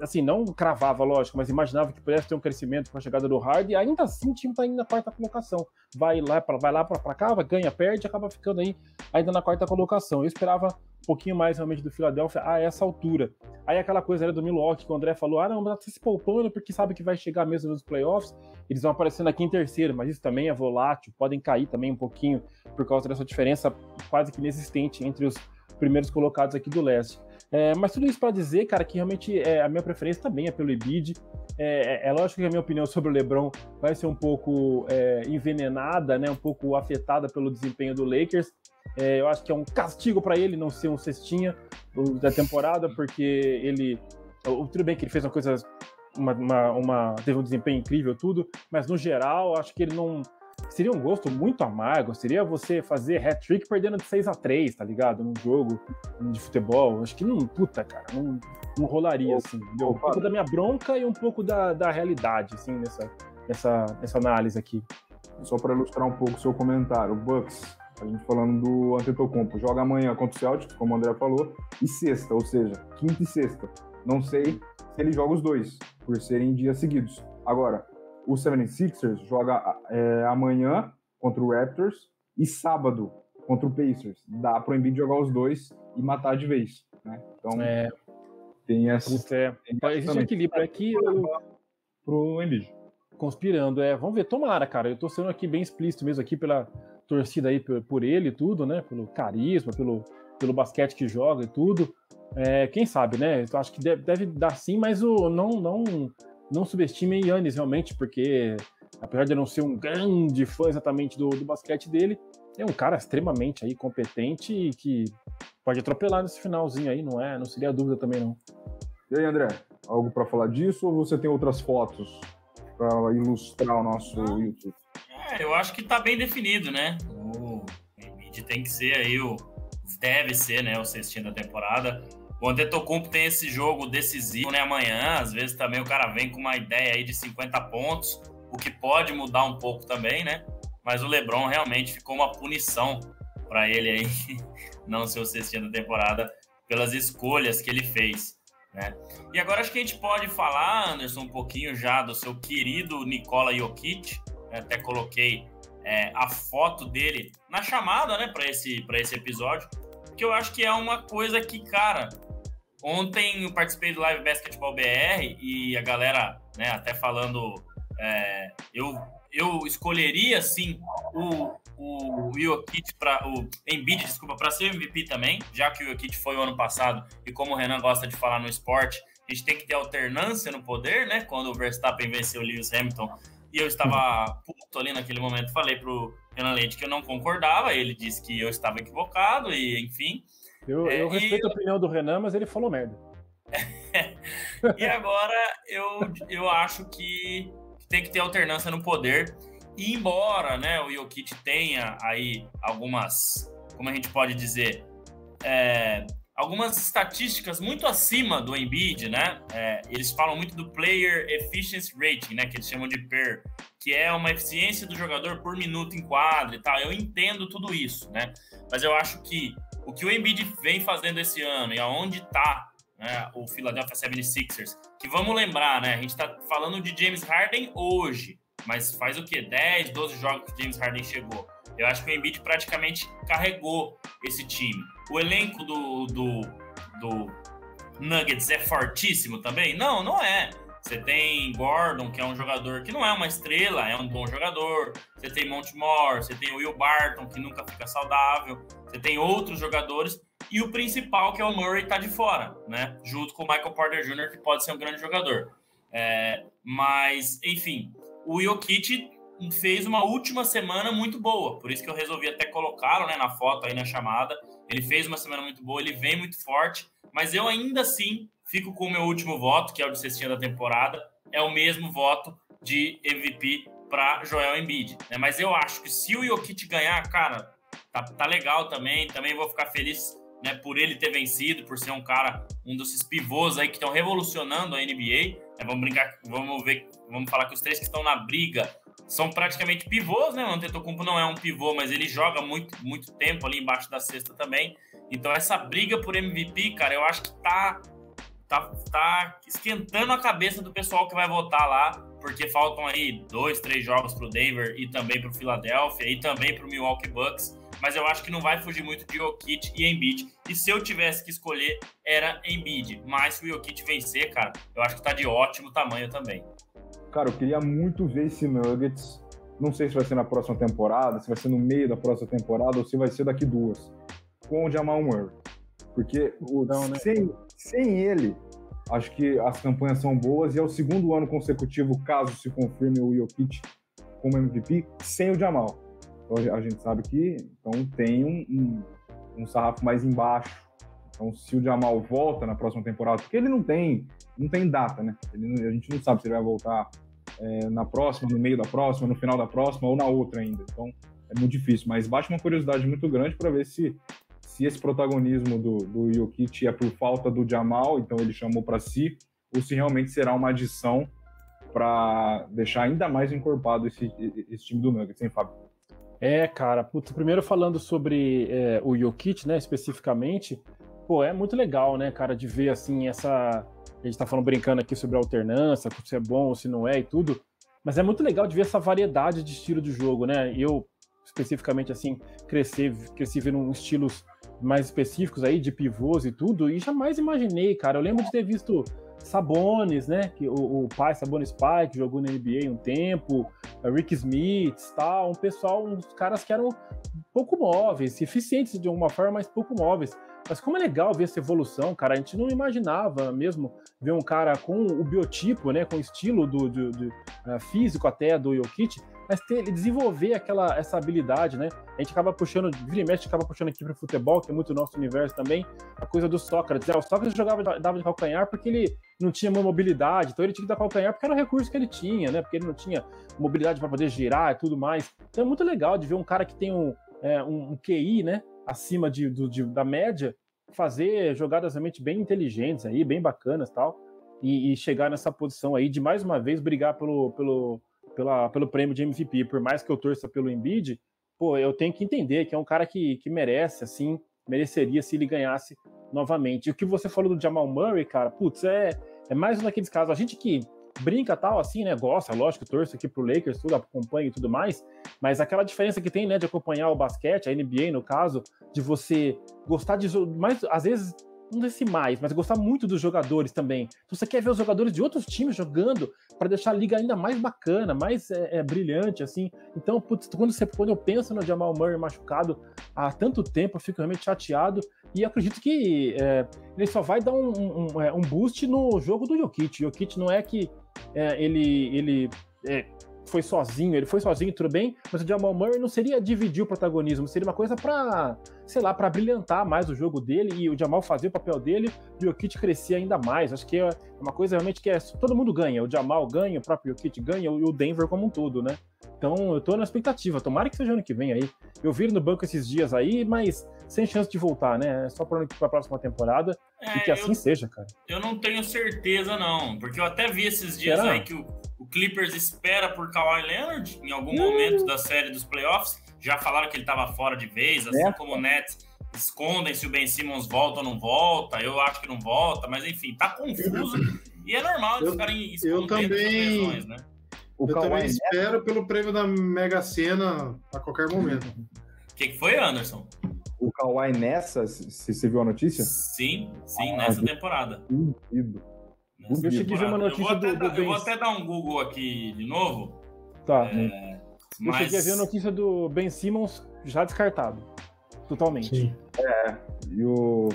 S3: assim, não cravava, lógico, mas imaginava que pudesse ter um crescimento com a chegada do Hard, e ainda assim o time está indo na quarta colocação. Vai lá para vai lá para cá, ganha, perde, acaba ficando aí ainda na quarta colocação. Eu esperava um pouquinho mais realmente do Philadelphia a essa altura. Aí aquela coisa era do Milwaukee, que o André falou: ah, não, mas tá se poupando porque sabe que vai chegar mesmo nos playoffs. Eles vão aparecendo aqui em terceiro, mas isso também é volátil, podem cair também um pouquinho por causa dessa diferença quase que inexistente entre os primeiros colocados aqui do leste. É, mas tudo isso para dizer, cara, que realmente é, a minha preferência também é pelo Embiid. É, é, é, lógico que a minha opinião sobre o LeBron vai ser um pouco é, envenenada, né, um pouco afetada pelo desempenho do Lakers. É, eu acho que é um castigo para ele não ser um cestinha da temporada, porque ele. Tudo bem que ele fez uma coisa. Uma, uma, uma, teve um desempenho incrível, tudo, mas no geral, acho que ele não, seria um gosto muito amargo, seria você fazer hat-trick perdendo de 6 a 3 tá ligado? Num jogo de futebol. Acho que não, puta, cara, não, não rolaria, assim. Um pouco da minha bronca e um pouco da, da realidade, assim, nessa, nessa, nessa análise aqui.
S1: Só para ilustrar um pouco o seu comentário, o Bucks, a gente falando do Antetokounmpo, joga amanhã contra o Celtics, como o André falou, e sexta, ou seja, quinta e sexta. Não sei se ele joga os dois, por serem dias seguidos. Agora, o 76ers joga é, amanhã contra o Raptors e sábado contra o Pacers. Dá pro Embiid jogar os dois e matar de vez, né? Então, é. tem essa...
S3: É. Tem Existe equilíbrio aqui... Eu...
S1: Pro Embiid.
S3: Conspirando, é. Vamos ver, tomara, cara. Eu tô sendo aqui bem explícito mesmo aqui pela torcida aí por, por ele e tudo, né? Pelo carisma, pelo, pelo basquete que joga e tudo. É, quem sabe, né? Eu acho que deve, deve, dar sim, mas o, não, não não subestimem Yannis realmente, porque apesar de não ser um grande fã exatamente do, do basquete dele, é um cara extremamente aí competente e que pode atropelar nesse finalzinho aí, não é? Não seria dúvida também não.
S1: E aí, André, algo para falar disso ou você tem outras fotos para ilustrar o nosso YouTube?
S4: É, eu acho que tá bem definido, né? O Embiid tem que ser aí o deve ser, né, o cestinho da temporada. O Antetokounmpo tem esse jogo decisivo, né? Amanhã, às vezes também o cara vem com uma ideia aí de 50 pontos, o que pode mudar um pouco também, né? Mas o LeBron realmente ficou uma punição para ele aí [laughs] não ser o cestinho da temporada pelas escolhas que ele fez, né? E agora acho que a gente pode falar, Anderson, um pouquinho já do seu querido Nikola Jokic. Até coloquei é, a foto dele na chamada, né, para esse, esse episódio, que eu acho que é uma coisa que, cara, Ontem eu participei do Live Basketball BR e a galera, né, até falando, é, eu, eu escolheria sim o, o Jokic para o Embiid, desculpa, para ser MVP também, já que o Jokic foi o ano passado e como o Renan gosta de falar no esporte, a gente tem que ter alternância no poder, né? Quando o Verstappen venceu o Lewis Hamilton e eu estava puto ali naquele momento, falei pro Renan Leite que eu não concordava, ele disse que eu estava equivocado e enfim.
S3: Eu, é, eu respeito e... a opinião do Renan, mas ele falou merda. [laughs]
S4: e agora eu, eu acho que tem que ter alternância no poder. E embora né, o Jokic tenha aí algumas, como a gente pode dizer, é, algumas estatísticas muito acima do Embiid, né? É, eles falam muito do Player Efficiency Rating, né? Que eles chamam de PER, que é uma eficiência do jogador por minuto em quadra e tal. Eu entendo tudo isso, né? Mas eu acho que o que o Embiid vem fazendo esse ano e aonde está né, o Philadelphia 76ers, que vamos lembrar, né? A gente está falando de James Harden hoje, mas faz o quê? 10, 12 jogos que James Harden chegou. Eu acho que o Embiid praticamente carregou esse time. O elenco do, do, do Nuggets é fortíssimo também? Não, não é. Você tem Gordon, que é um jogador que não é uma estrela, é um bom jogador. Você tem Montemore, você tem Will Barton, que nunca fica saudável. Você tem outros jogadores. E o principal, que é o Murray, está de fora, né? Junto com o Michael Porter Jr., que pode ser um grande jogador. É, mas, enfim, o Jokic fez uma última semana muito boa. Por isso que eu resolvi até colocá-lo né, na foto aí na chamada. Ele fez uma semana muito boa, ele vem muito forte, mas eu ainda assim fico com o meu último voto, que é o de cestinha da temporada. É o mesmo voto de MVP para Joel Embiid. Né? Mas eu acho que se o Jokic ganhar, cara, tá, tá legal também. Também vou ficar feliz né, por ele ter vencido, por ser um cara, um desses pivôs aí que estão revolucionando a NBA. É, vamos brincar, vamos ver, vamos falar que os três que estão na briga são praticamente pivôs, né? O Antetokounmpo não é um pivô, mas ele joga muito, muito tempo ali embaixo da cesta também. Então essa briga por MVP, cara, eu acho que tá, tá, tá esquentando a cabeça do pessoal que vai votar lá, porque faltam aí dois, três jogos pro Denver e também pro Philadelphia e também pro Milwaukee Bucks. Mas eu acho que não vai fugir muito de Jokic e Embiid. E se eu tivesse que escolher, era Embiid. Mas se o Jokic vencer, cara, eu acho que tá de ótimo tamanho também.
S1: Cara, eu queria muito ver esse Nuggets. Não sei se vai ser na próxima temporada, se vai ser no meio da próxima temporada ou se vai ser daqui duas. Com o Jamal Murray. Porque o, não, né? sem, sem ele, acho que as campanhas são boas e é o segundo ano consecutivo, caso se confirme o Jokic como MVP, sem o Jamal. Então a gente sabe que então, tem um, um, um sarrafo mais embaixo. Então, se o Jamal volta na próxima temporada, porque ele não tem não tem data, né? Ele, a gente não sabe se ele vai voltar é, na próxima, no meio da próxima, no final da próxima ou na outra ainda. Então é muito difícil, mas bate uma curiosidade muito grande para ver se, se esse protagonismo do, do Jokic é por falta do Jamal, então ele chamou para si, ou se realmente será uma adição para deixar ainda mais encorpado esse, esse time do Nuggets, hein, Fábio?
S3: É, cara, putz, primeiro falando sobre é, o Jokic, né, especificamente, pô, é muito legal, né, cara, de ver, assim, essa, a gente está falando brincando aqui sobre a alternância, se é bom ou se não é e tudo, mas é muito legal de ver essa variedade de estilo de jogo, né? Eu, especificamente, assim, cresci, cresci vendo estilos mais específicos aí, de pivôs e tudo, e jamais imaginei, cara. Eu lembro de ter visto Sabonis, né? Que o, o pai Sabonis Pai, que jogou na NBA um tempo, Rick Smith, tal, um pessoal, uns caras que eram pouco móveis, eficientes de alguma forma, mas pouco móveis. Mas como é legal ver essa evolução, cara. A gente não imaginava mesmo ver um cara com o biotipo, né, com o estilo do, do, do uh, físico até do Jokic, mas ter, desenvolver aquela essa habilidade, né? A gente acaba puxando, vira e mexe, acaba puxando aqui para futebol, que é muito nosso universo também, a coisa do Sócrates. É, o Sócrates jogava dava de calcanhar porque ele não tinha mobilidade, então ele tinha que dar calcanhar porque era o recurso que ele tinha, né? Porque ele não tinha mobilidade para poder girar e tudo mais. Então é muito legal de ver um cara que tem um, é, um, um QI, né? acima de, do, de, da média, fazer jogadas realmente bem inteligentes aí, bem bacanas tal, e, e, chegar nessa posição aí de mais uma vez brigar pelo, pelo, pela, pelo prêmio de MVP. Por mais que eu torça pelo Embiid, pô, eu tenho que entender que é um cara que, que merece, assim, mereceria se ele ganhasse novamente. E o que você falou do Jamal Murray, cara, putz, é, é mais um daqueles casos. A gente que brinca tal, assim, né? Gosta, lógico, torce aqui pro Lakers, tudo, acompanha e tudo mais, mas aquela diferença que tem, né, de acompanhar o basquete, a NBA no caso, de você gostar de. mais às vezes não sei se mais, mas gostar muito dos jogadores também. Então você quer ver os jogadores de outros times jogando para deixar a liga ainda mais bacana, mais é, é, brilhante, assim. Então, putz, quando, você, quando eu penso no Jamal Murray machucado há tanto tempo, eu fico realmente chateado e acredito que é, ele só vai dar um, um, um, é, boost no jogo do Jokic. Jokic não é que é, ele, ele é, foi sozinho, ele foi sozinho, tudo bem, mas o Jamal Murray não seria dividir o protagonismo, seria uma coisa para, sei lá, para brilhantar mais o jogo dele e o Jamal fazer o papel dele e o Jokic crescer ainda mais. Acho que é uma coisa realmente que é, todo mundo ganha, o Jamal ganha, o próprio Jokic ganha e o Denver como um todo, né? Então eu tô na expectativa, tomara que seja ano que vem aí. Eu vi no banco esses dias aí, mas sem chance de voltar, né? É só para a próxima temporada é, e que assim eu, seja, cara.
S4: Eu não tenho certeza, não, porque eu até vi esses dias Será? aí que o o Clippers espera por Kawhi Leonard em algum uh. momento da série dos playoffs. Já falaram que ele estava fora de vez, assim é. como o Nets escondem se o Ben Simmons volta ou não volta. Eu acho que não volta, mas enfim, tá confuso. E é normal eles ficarem
S2: escondendo lesões, né? O eu Kawhi também espero pelo prêmio da Mega Sena a qualquer momento.
S4: O que, que foi, Anderson?
S1: O Kawhi nessa, se você viu a notícia?
S4: Sim, sim, ah, nessa temporada.
S1: Duvido.
S3: Eu cheguei a ver uma notícia
S4: eu vou,
S3: do, do
S4: dar, eu vou até dar um Google aqui de novo.
S3: Tá. É, eu mas... cheguei a ver a notícia do Ben Simmons já descartado. Totalmente. Sim.
S1: É, e o.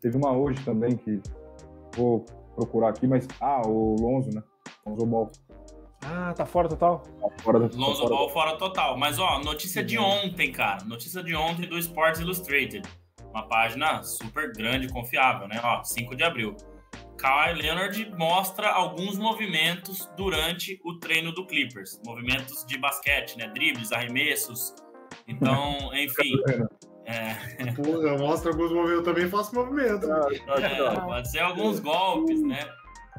S1: Teve uma hoje também que vou procurar aqui, mas. Ah, o Lonzo, né? Lonzo Ball.
S3: Ah, tá fora total? Tá
S4: fora, Lonzo tá fora. Ball fora total. Mas, ó, notícia de ontem, cara. Notícia de ontem do Sports Illustrated. Uma página super grande e confiável, né? Ó, 5 de abril. Kawhi Leonard mostra alguns movimentos durante o treino do Clippers. Movimentos de basquete, né? Dribles, arremessos. Então, [laughs] enfim.
S2: É... Porra, mostra alguns movimentos. Eu também faço movimento.
S4: É, pode ser alguns golpes, né?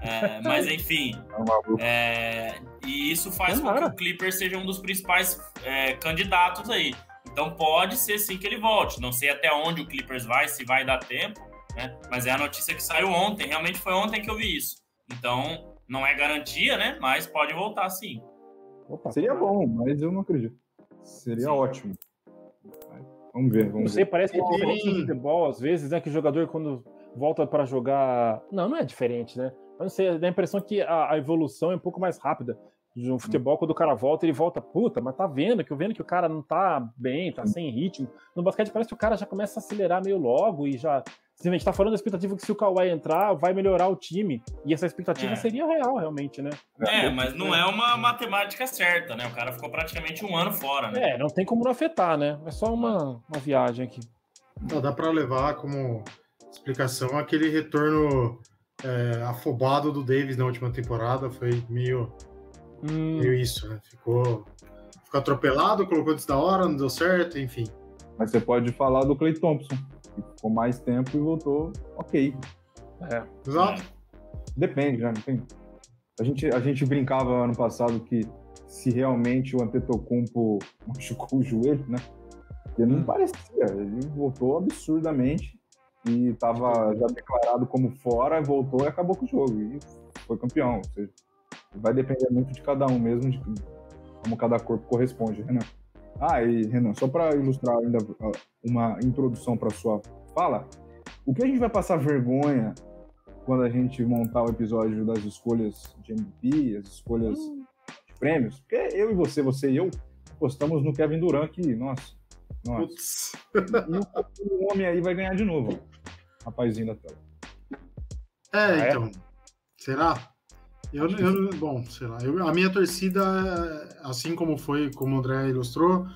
S4: É, [laughs] mas enfim. É, e isso faz com que o Clippers seja um dos principais é, candidatos aí. Então pode ser sim que ele volte. Não sei até onde o Clippers vai, se vai dar tempo, né? Mas é a notícia que saiu ontem. Realmente foi ontem que eu vi isso. Então não é garantia, né? Mas pode voltar sim.
S1: Opa, seria bom, mas eu não acredito. Seria sim. ótimo. Vamos ver, vamos
S3: não sei, parece que é diferente no futebol, às vezes, né? Que o jogador, quando volta para jogar. Não, não é diferente, né? Eu não sei, dá a impressão que a, a, evolução é um pouco mais rápida. No futebol, quando o cara volta, ele volta, puta, mas tá vendo que eu vendo que o cara não tá bem, tá sem ritmo. No basquete parece que o cara já começa a acelerar meio logo e já. A gente tá falando da expectativa que se o Kawhi entrar, vai melhorar o time. E essa expectativa é. seria real, realmente, né?
S4: É, mas não é uma matemática certa, né? O cara ficou praticamente um ano fora, né?
S3: É, não tem como não afetar, né? É só uma, uma viagem aqui.
S2: Não, dá para levar como explicação aquele retorno é, afobado do Davis na última temporada. Foi meio, hum. meio isso, né? Ficou, ficou atropelado, colocou antes da hora, não deu certo, enfim.
S1: Mas você pode falar do Clay Thompson, que ficou mais tempo e voltou ok.
S2: É. Exato.
S1: Depende, né? A, gente, a gente brincava ano passado que se realmente o Antetokounmpo [laughs] machucou o joelho, né? Ele não hum. parecia, ele voltou absurdamente e estava já declarado como fora, voltou e acabou com o jogo. E foi campeão. Ou seja, vai depender muito de cada um mesmo, de como cada corpo corresponde, Renan. Ah, e Renan, só para ilustrar ainda uma introdução para sua fala, o que a gente vai passar vergonha quando a gente montar o episódio das escolhas de MVP, as escolhas hum. de prêmios? Porque eu e você, você e eu, postamos no Kevin Durant que, nossa, nossa. E o homem aí vai ganhar de novo. Rapazinho da tela.
S2: É, ah, então. É? Será? Eu, eu, bom, sei lá. Eu, a minha torcida, assim como foi, como o André ilustrou,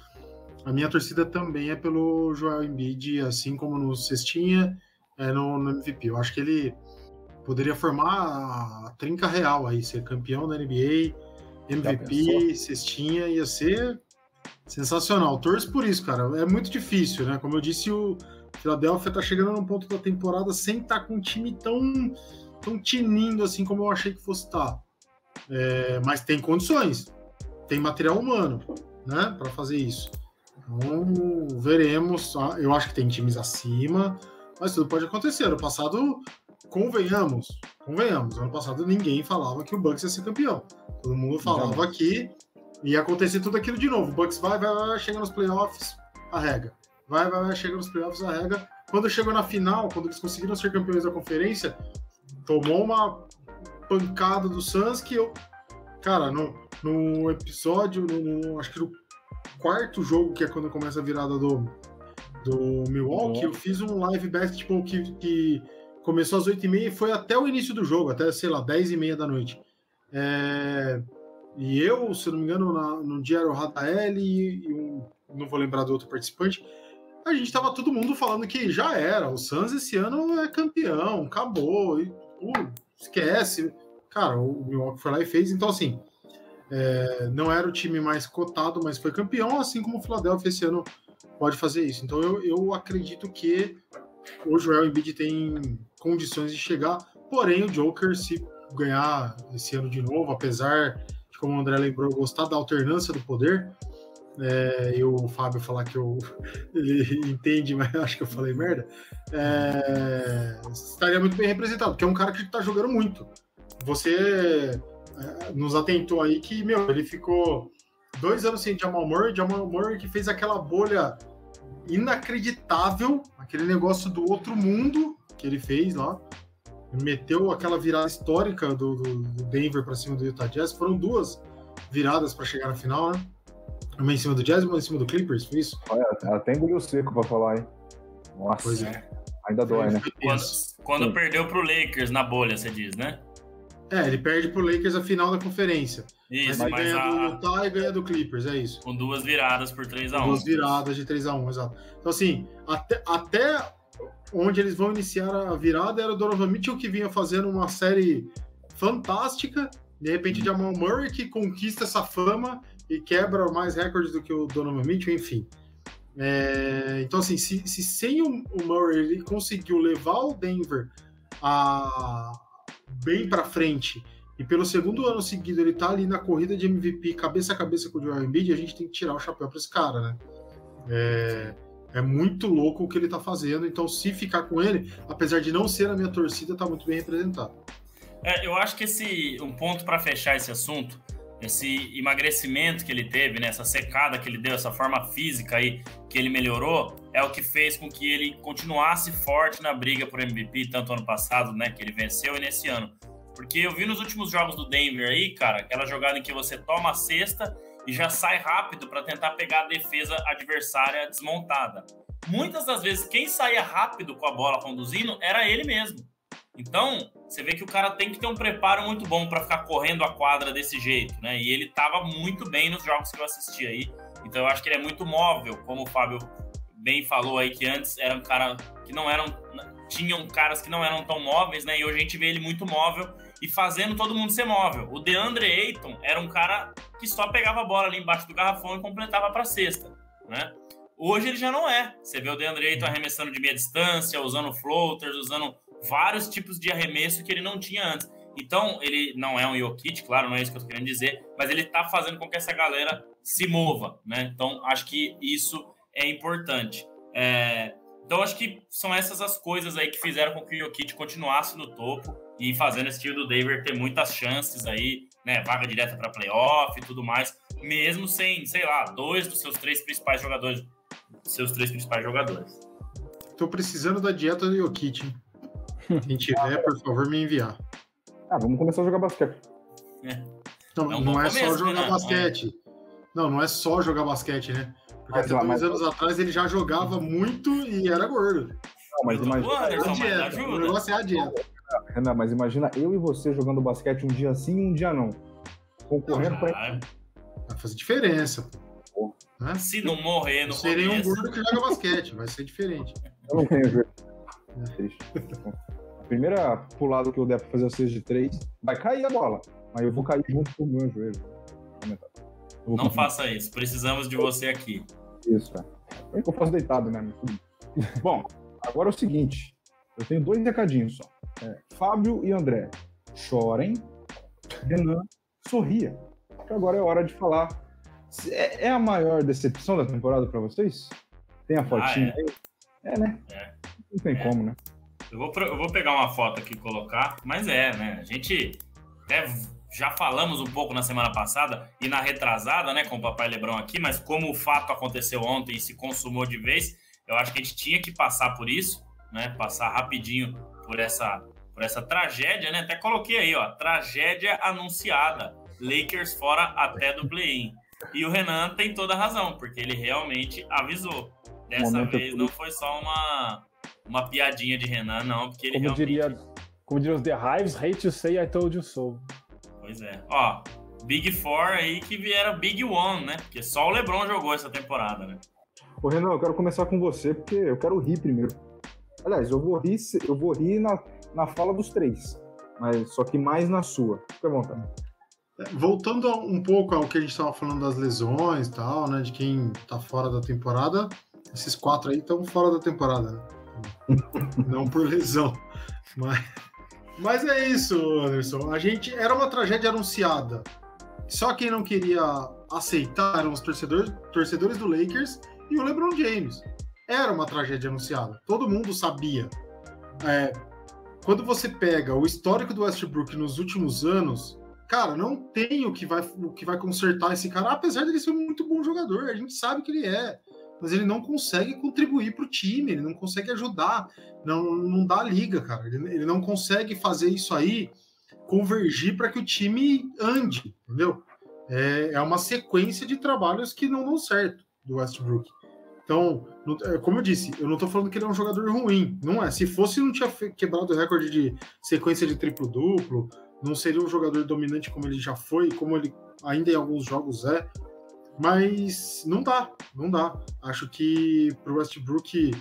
S2: a minha torcida também é pelo Joel Embiid, assim como no Cestinha, é no, no MVP. Eu acho que ele poderia formar a trinca real aí, ser campeão da NBA, MVP, Cestinha, ia ser Sensacional. Torço por isso, cara. É muito difícil, né? Como eu disse, o Philadelphia tá chegando num ponto da temporada sem estar tá com um time tão, tão tinindo assim como eu achei que fosse estar. Tá. É, mas tem condições. Tem material humano, né? Para fazer isso. Então, veremos. Ah, eu acho que tem times acima, mas tudo pode acontecer. No passado, convenhamos, convenhamos. Ano passado ninguém falava que o Bucks ia ser campeão. Todo mundo falava que e acontecer tudo aquilo de novo. O Bucks vai, vai, vai, chega nos playoffs, arrega. Vai, vai, vai, chega nos playoffs, arrega. Quando chegou na final, quando eles conseguiram ser campeões da conferência, tomou uma pancada do Suns que eu. Cara, no, no episódio, no, no, acho que no quarto jogo, que é quando começa a virada do, do Milwaukee, eu fiz um live basketball que, que começou às 8h30 e foi até o início do jogo, até, sei lá, 10h30 da noite. É, e eu, se não me engano, na, no dia era o Radael e, e um, não vou lembrar do outro participante, a gente tava todo mundo falando que já era, o Suns esse ano é campeão, acabou, e, uh, esquece. Cara, o Milwaukee foi lá e fez, então assim, é, não era o time mais cotado, mas foi campeão, assim como o Philadelphia esse ano pode fazer isso. Então eu, eu acredito que o Joel Embiid tem condições de chegar, porém o Joker, se ganhar esse ano de novo, apesar como o André lembrou, gostar da alternância do poder. É, e o Fábio falar que eu, [laughs] ele entende, mas acho que eu falei merda. É, estaria muito bem representado, porque é um cara que está jogando muito. Você é, nos atentou aí que, meu, ele ficou dois anos sem Jamal Murray, Jamal Murray que fez aquela bolha inacreditável, aquele negócio do outro mundo que ele fez lá. meteu aquela virada histórica do, do, do Denver para cima do Utah Jazz. Foram duas viradas para chegar na final, né? Uma em cima do Jazz e uma em cima do Clippers, foi isso?
S1: Olha, até engoliu seco para falar, hein? Nossa, pois é. ainda dói, né?
S4: Quando, quando perdeu pro Lakers na bolha, você diz, né?
S2: É, ele perde pro Lakers a final da conferência. Isso, mas, mas ganha a... do Utah e ganha do Clippers, é isso.
S4: Com duas viradas por 3x1.
S2: Duas viradas de 3x1, exato. Então, assim, até, até onde eles vão iniciar a virada era o Donovan Mitchell que vinha fazendo uma série fantástica. De repente, o Jamal Murray que conquista essa fama e quebra mais recordes do que o Donovan Mitchell, enfim. É, então, assim, se, se sem o, o, Murray ele conseguiu levar o Denver a, bem para frente e pelo segundo ano seguido ele tá ali na corrida de MVP cabeça a cabeça com o Joel Embiid, a gente tem que tirar o chapéu para esse cara, né? É, é muito louco o que ele tá fazendo, então se ficar com ele, apesar de não ser a minha torcida, tá muito bem representado.
S4: É, eu acho que esse um ponto para fechar esse assunto, esse emagrecimento que ele teve, né, essa secada que ele deu, essa forma física aí que ele melhorou, é o que fez com que ele continuasse forte na briga por MVP, tanto ano passado, né, que ele venceu, e nesse ano. Porque eu vi nos últimos jogos do Denver aí, cara, aquela jogada em que você toma a cesta e já sai rápido para tentar pegar a defesa adversária desmontada. Muitas das vezes, quem saía rápido com a bola conduzindo era ele mesmo. Então, você vê que o cara tem que ter um preparo muito bom para ficar correndo a quadra desse jeito, né? E ele estava muito bem nos jogos que eu assisti aí. Então, eu acho que ele é muito móvel, como o Fábio bem falou aí que antes era um cara que não eram tinham caras que não eram tão móveis, né? E hoje a gente vê ele muito móvel e fazendo todo mundo ser móvel. O DeAndre Ayton era um cara que só pegava a bola ali embaixo do garrafão e completava para cesta, né? Hoje ele já não é. Você vê o DeAndre Ayton arremessando de meia distância, usando floaters, usando vários tipos de arremesso que ele não tinha antes. Então, ele não é um Jokic, claro, não é isso que eu tô querendo dizer, mas ele tá fazendo com que essa galera se mova, né? Então, acho que isso é importante. É... Então, acho que são essas as coisas aí que fizeram com que o Jokic continuasse no topo e fazendo esse time do Denver ter muitas chances aí, né, vaga direta para playoff e tudo mais, mesmo sem, sei lá, dois dos seus três principais jogadores, seus três principais jogadores.
S2: Tô precisando da dieta do Jokic. Hein? Quem tiver, por favor, me enviar.
S1: Ah, vamos começar a jogar basquete.
S2: É. Não, é um não é começo, só jogar né? basquete. Não, não é só jogar basquete, né? Porque mas, até dois mas... anos atrás ele já jogava muito e era gordo.
S1: Não, mas imagina.
S2: É o negócio é a dieta.
S1: Renan, mas imagina eu e você jogando basquete um dia sim e um dia não. Concorrendo para.
S2: Vai fazer diferença,
S4: pô. Né? Se não morrer no
S2: Seria um gordo que joga basquete, vai ser diferente.
S1: Eu não tenho A primeira pulada que eu der pra fazer o 6 de 3, vai cair a bola. Mas eu vou cair junto com o meu joelho.
S4: Não faça isso. Precisamos de você aqui.
S1: Isso, é. É que eu faço deitado, né? [laughs] Bom, agora é o seguinte. Eu tenho dois recadinhos só. É, Fábio e André, chorem. Renan, sorria. Porque agora é hora de falar. É, é a maior decepção da temporada para vocês? Tem a fotinha ah, é. aí? É, né? É. Não tem como, né?
S4: Eu vou, eu vou pegar uma foto aqui e colocar, mas é, né? A gente até já falamos um pouco na semana passada e na retrasada, né, com o Papai Lebrão aqui, mas como o fato aconteceu ontem e se consumou de vez, eu acho que a gente tinha que passar por isso, né? Passar rapidinho por essa, por essa tragédia, né? Até coloquei aí, ó, tragédia anunciada. Lakers fora até do play-in. E o Renan tem toda a razão, porque ele realmente avisou. Dessa vez não foi só uma, uma piadinha de Renan, não, porque ele
S3: como
S4: realmente...
S3: Diria, como diriam os The Hives, hate to say I told you so.
S4: Pois é. Ó, Big Four aí que vieram Big One, né? Porque só o LeBron jogou essa temporada, né?
S1: Ô, Renan, eu quero começar com você, porque eu quero rir primeiro. Aliás, eu vou rir, eu vou rir na, na fala dos três, mas só que mais na sua. Fica à vontade.
S2: É, voltando um pouco ao que a gente estava falando das lesões e tal, né? De quem tá fora da temporada, esses quatro aí estão fora da temporada, né? Não por lesão. Mas, mas é isso, Anderson. A gente era uma tragédia anunciada. Só quem não queria aceitar eram os torcedores, torcedores do Lakers e o LeBron James era uma tragédia anunciada. Todo mundo sabia. É, quando você pega o histórico do Westbrook nos últimos anos, cara, não tem o que vai, o que vai consertar esse cara, apesar dele ser um muito bom jogador. A gente sabe que ele é. Mas ele não consegue contribuir para o time, ele não consegue ajudar, não, não dá liga, cara. Ele, ele não consegue fazer isso aí convergir para que o time ande, entendeu? É, é uma sequência de trabalhos que não dão certo do Westbrook. Então, é, como eu disse, eu não estou falando que ele é um jogador ruim, não é. Se fosse, não tinha quebrado o recorde de sequência de triplo-duplo, não seria um jogador dominante como ele já foi, como ele ainda em alguns jogos é. Mas não dá, não dá. Acho que para o Westbrook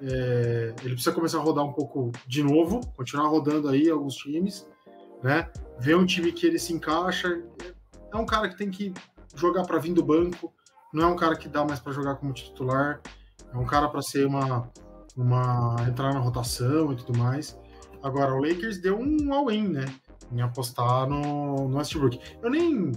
S2: é, ele precisa começar a rodar um pouco de novo, continuar rodando aí alguns times, né? Ver um time que ele se encaixa. É um cara que tem que jogar para vir do banco, não é um cara que dá mais para jogar como titular, é um cara para ser uma, uma entrar na rotação e tudo mais. Agora, o Lakers deu um all-in, né? Em apostar no, no Westbrook. Eu nem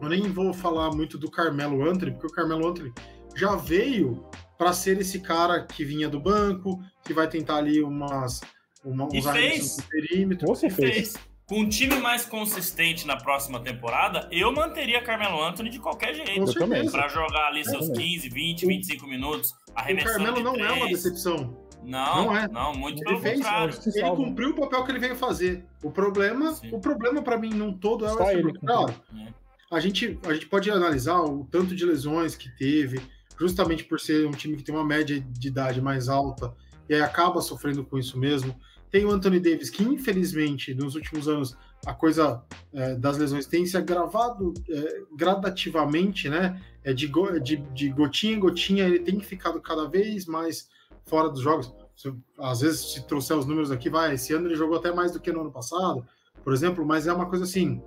S2: eu nem vou falar muito do Carmelo Anthony, porque o Carmelo Anthony já veio para ser esse cara que vinha do banco, que vai tentar ali umas, uma,
S4: arremessos
S3: no perímetro. Você fez. fez.
S4: Com um time mais consistente na próxima temporada, eu manteria Carmelo Anthony de qualquer jeito. Para jogar ali seus 15, 20, 25
S2: minutos, arremessando. O Carmelo não é uma decepção.
S4: Não, não, é. não muito ele pelo fez, contrário.
S2: Ele cumpriu o papel que ele veio fazer. O problema, Sim. o problema para mim não todo é o Westbrook. É a gente, a gente pode analisar o tanto de lesões que teve, justamente por ser um time que tem uma média de idade mais alta, e aí acaba sofrendo com isso mesmo. Tem o Anthony Davis, que infelizmente nos últimos anos a coisa é, das lesões tem se agravado é, gradativamente, né? É de, go, de, de gotinha em gotinha, ele tem ficado cada vez mais fora dos jogos. Se, às vezes, se trouxer os números aqui, vai, esse ano ele jogou até mais do que no ano passado, por exemplo, mas é uma coisa assim,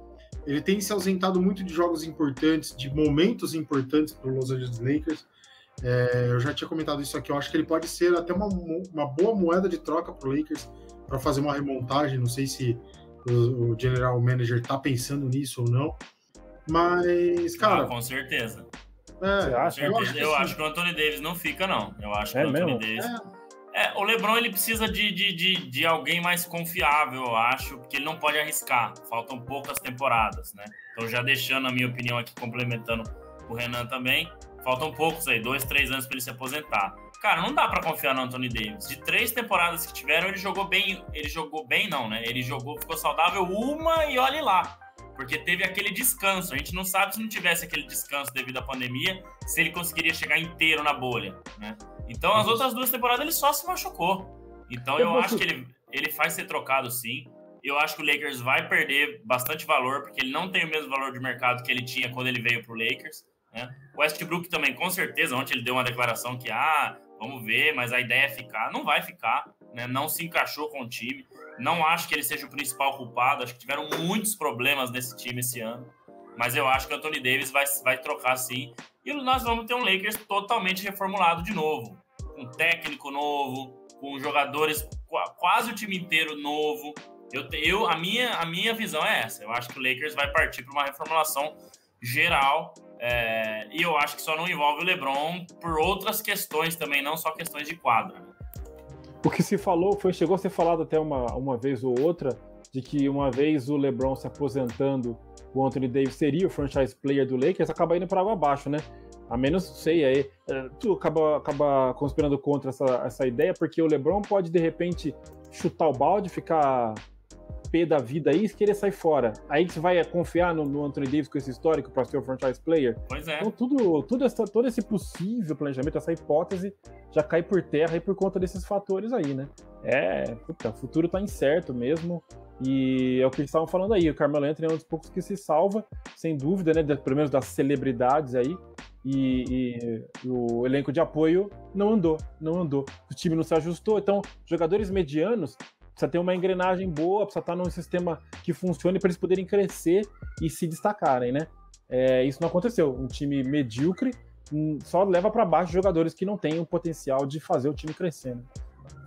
S2: ele tem se ausentado muito de jogos importantes, de momentos importantes para os Los Angeles Lakers. É, eu já tinha comentado isso aqui. Eu acho que ele pode ser até uma, uma boa moeda de troca para o Lakers para fazer uma remontagem. Não sei se o, o general manager está pensando nisso ou não. Mas, cara. Ah,
S4: com certeza.
S2: É, Você
S4: acha? Eu, acho que, eu acho que o Anthony Davis não fica, não. Eu acho é que o Anthony mesmo? Davis. É. É, o LeBron ele precisa de, de, de, de, alguém mais confiável, eu acho, porque ele não pode arriscar. Faltam poucas temporadas, né? Então, já deixando a minha opinião aqui, complementando o Renan também, faltam poucos aí, dois, três anos para ele se aposentar. Cara, não dá para confiar no Anthony Davis. De três temporadas que tiveram, ele jogou bem. Ele jogou bem, não, né? Ele jogou, ficou saudável uma e olhe lá. Porque teve aquele descanso. A gente não sabe se não tivesse aquele descanso devido à pandemia, se ele conseguiria chegar inteiro na bolha, né? Então, as outras duas temporadas ele só se machucou. Então, eu acho que ele, ele faz ser trocado sim. Eu acho que o Lakers vai perder bastante valor, porque ele não tem o mesmo valor de mercado que ele tinha quando ele veio para o Lakers. Né? O Westbrook também, com certeza, ontem ele deu uma declaração que, ah, vamos ver, mas a ideia é ficar. Não vai ficar, né? não se encaixou com o time. Não acho que ele seja o principal culpado. Acho que tiveram muitos problemas nesse time esse ano. Mas eu acho que o Anthony Davis vai, vai trocar sim. E nós vamos ter um Lakers totalmente reformulado de novo. Com técnico novo, com jogadores, quase o time inteiro novo. Eu, eu, a, minha, a minha visão é essa. Eu acho que o Lakers vai partir para uma reformulação geral. É, e eu acho que só não envolve o LeBron por outras questões também, não só questões de quadra.
S3: O que se falou, foi chegou a ser falado até uma, uma vez ou outra, de que uma vez o LeBron se aposentando o Anthony Davis seria o franchise player do Lakers, acaba indo para água abaixo, né? A menos, sei, aí, é, tu acaba, acaba conspirando contra essa, essa ideia, porque o LeBron pode, de repente, chutar o balde, ficar pé da vida aí e querer sair fora. Aí você vai confiar no, no Anthony Davis com esse histórico para ser o franchise player?
S4: Pois é.
S3: Então, tudo, tudo essa, todo esse possível planejamento, essa hipótese, já cai por terra aí por conta desses fatores aí, né? É, puta, o futuro tá incerto mesmo. E é o que eles estavam falando aí. O Carmelo Anthony é um dos poucos que se salva, sem dúvida, né? Pelo menos das celebridades aí. E, e, o elenco de apoio não andou, não andou. O time não se ajustou. Então, jogadores medianos precisa ter uma engrenagem boa, precisa estar num sistema que funcione para eles poderem crescer e se destacarem, né? É, isso não aconteceu. Um time medíocre hum, só leva para baixo jogadores que não têm o potencial de fazer o time crescer. Né?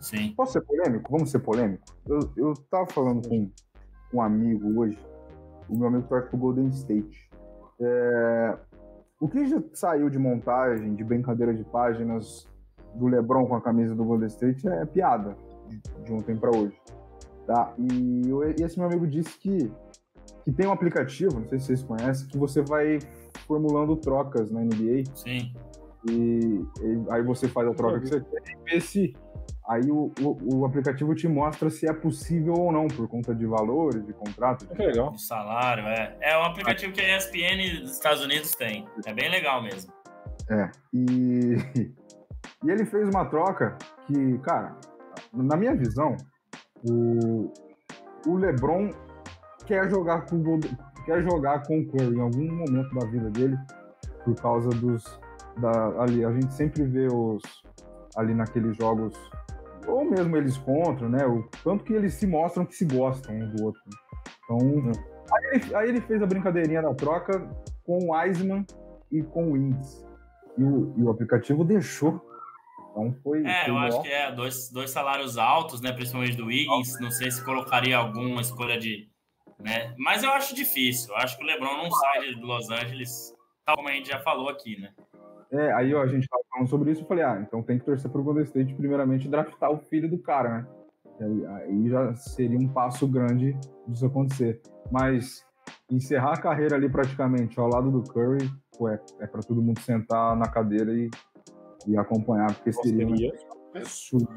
S4: Sim.
S1: Posso ser polêmico? Vamos ser polêmico? Eu, eu tava falando com um amigo hoje, o meu amigo torce pro Golden State. É, o que já saiu de montagem, de brincadeira de páginas do LeBron com a camisa do Golden State é piada de, tempo para hoje. Tá? E, e, esse meu amigo disse que, que tem um aplicativo, não sei se vocês conhecem, que você vai formulando trocas na NBA.
S4: Sim.
S1: E, e aí você faz a troca que você quer e vê se aí o, o, o, aplicativo te mostra se é possível ou não, por conta de valores, de contrato.
S3: De, legal.
S4: De salário, é. É um aplicativo que a ESPN dos Estados Unidos tem. É bem legal mesmo.
S1: É. E, [laughs] e ele fez uma troca que, cara, na minha visão, o, o LeBron quer jogar com quer jogar com o Curry em algum momento da vida dele por causa dos da, ali a gente sempre vê os ali naqueles jogos ou mesmo eles contra, né? O tanto que eles se mostram que se gostam um do outro. Então, aí, ele, aí, ele, fez a brincadeirinha da troca com o Wiseman e com o Wings. E o, e o aplicativo deixou então foi.
S4: É,
S1: foi
S4: eu acho que é dois, dois salários altos, né? Principalmente do Wiggins. Não sei se colocaria alguma escolha de. Né? Mas eu acho difícil. Eu acho que o Lebron não sai de Los Angeles, tal como a gente já falou aqui, né?
S1: É, aí ó, a gente tava falando sobre isso e falei, ah, então tem que torcer pro Golden State primeiramente draftar o filho do cara, né? Aí, aí já seria um passo grande disso acontecer. Mas encerrar a carreira ali praticamente ao lado do Curry, pô, é, é para todo mundo sentar na cadeira e e acompanhar, porque seria, seria absurdo.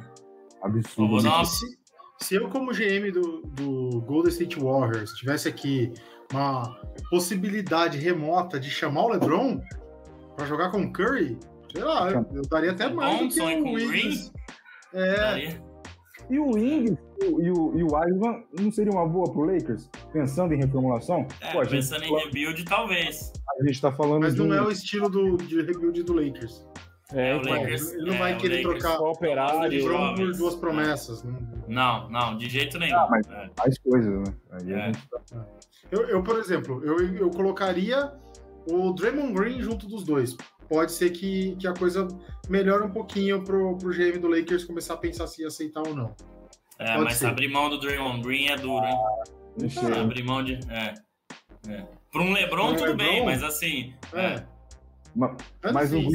S1: Absurdo.
S2: Se, se, eu, como GM do, do Golden State Warriors, tivesse aqui uma possibilidade remota de chamar o LeBron para jogar com o Curry, sei lá, eu daria até mais do que o Wiggins.
S1: É. E o Wings e o, e o Wiseman não seria uma boa pro Lakers? Pensando em reformulação?
S4: É, Pô, pensando em rebuild, talvez.
S1: A gente tá falando
S2: Mas não é o estilo do, de rebuild do Lakers. É, então, Lakers, ele não vai é, querer trocar
S3: o operário
S2: por duas promessas.
S4: Não, não, de jeito nenhum. Ah,
S1: mas é. mais coisas, né? É.
S2: Tá... Eu, eu, por exemplo, eu, eu colocaria o Draymond Green junto dos dois. Pode ser que, que a coisa melhore um pouquinho pro, pro GM do Lakers começar a pensar se ia aceitar ou não.
S4: É, Pode mas ser. abrir mão do Draymond Green é duro, hein? Ah, abrir mão de. É. é. Para um LeBron, tudo LeBron, bem, mas assim. É. é.
S1: Mas, mas o Green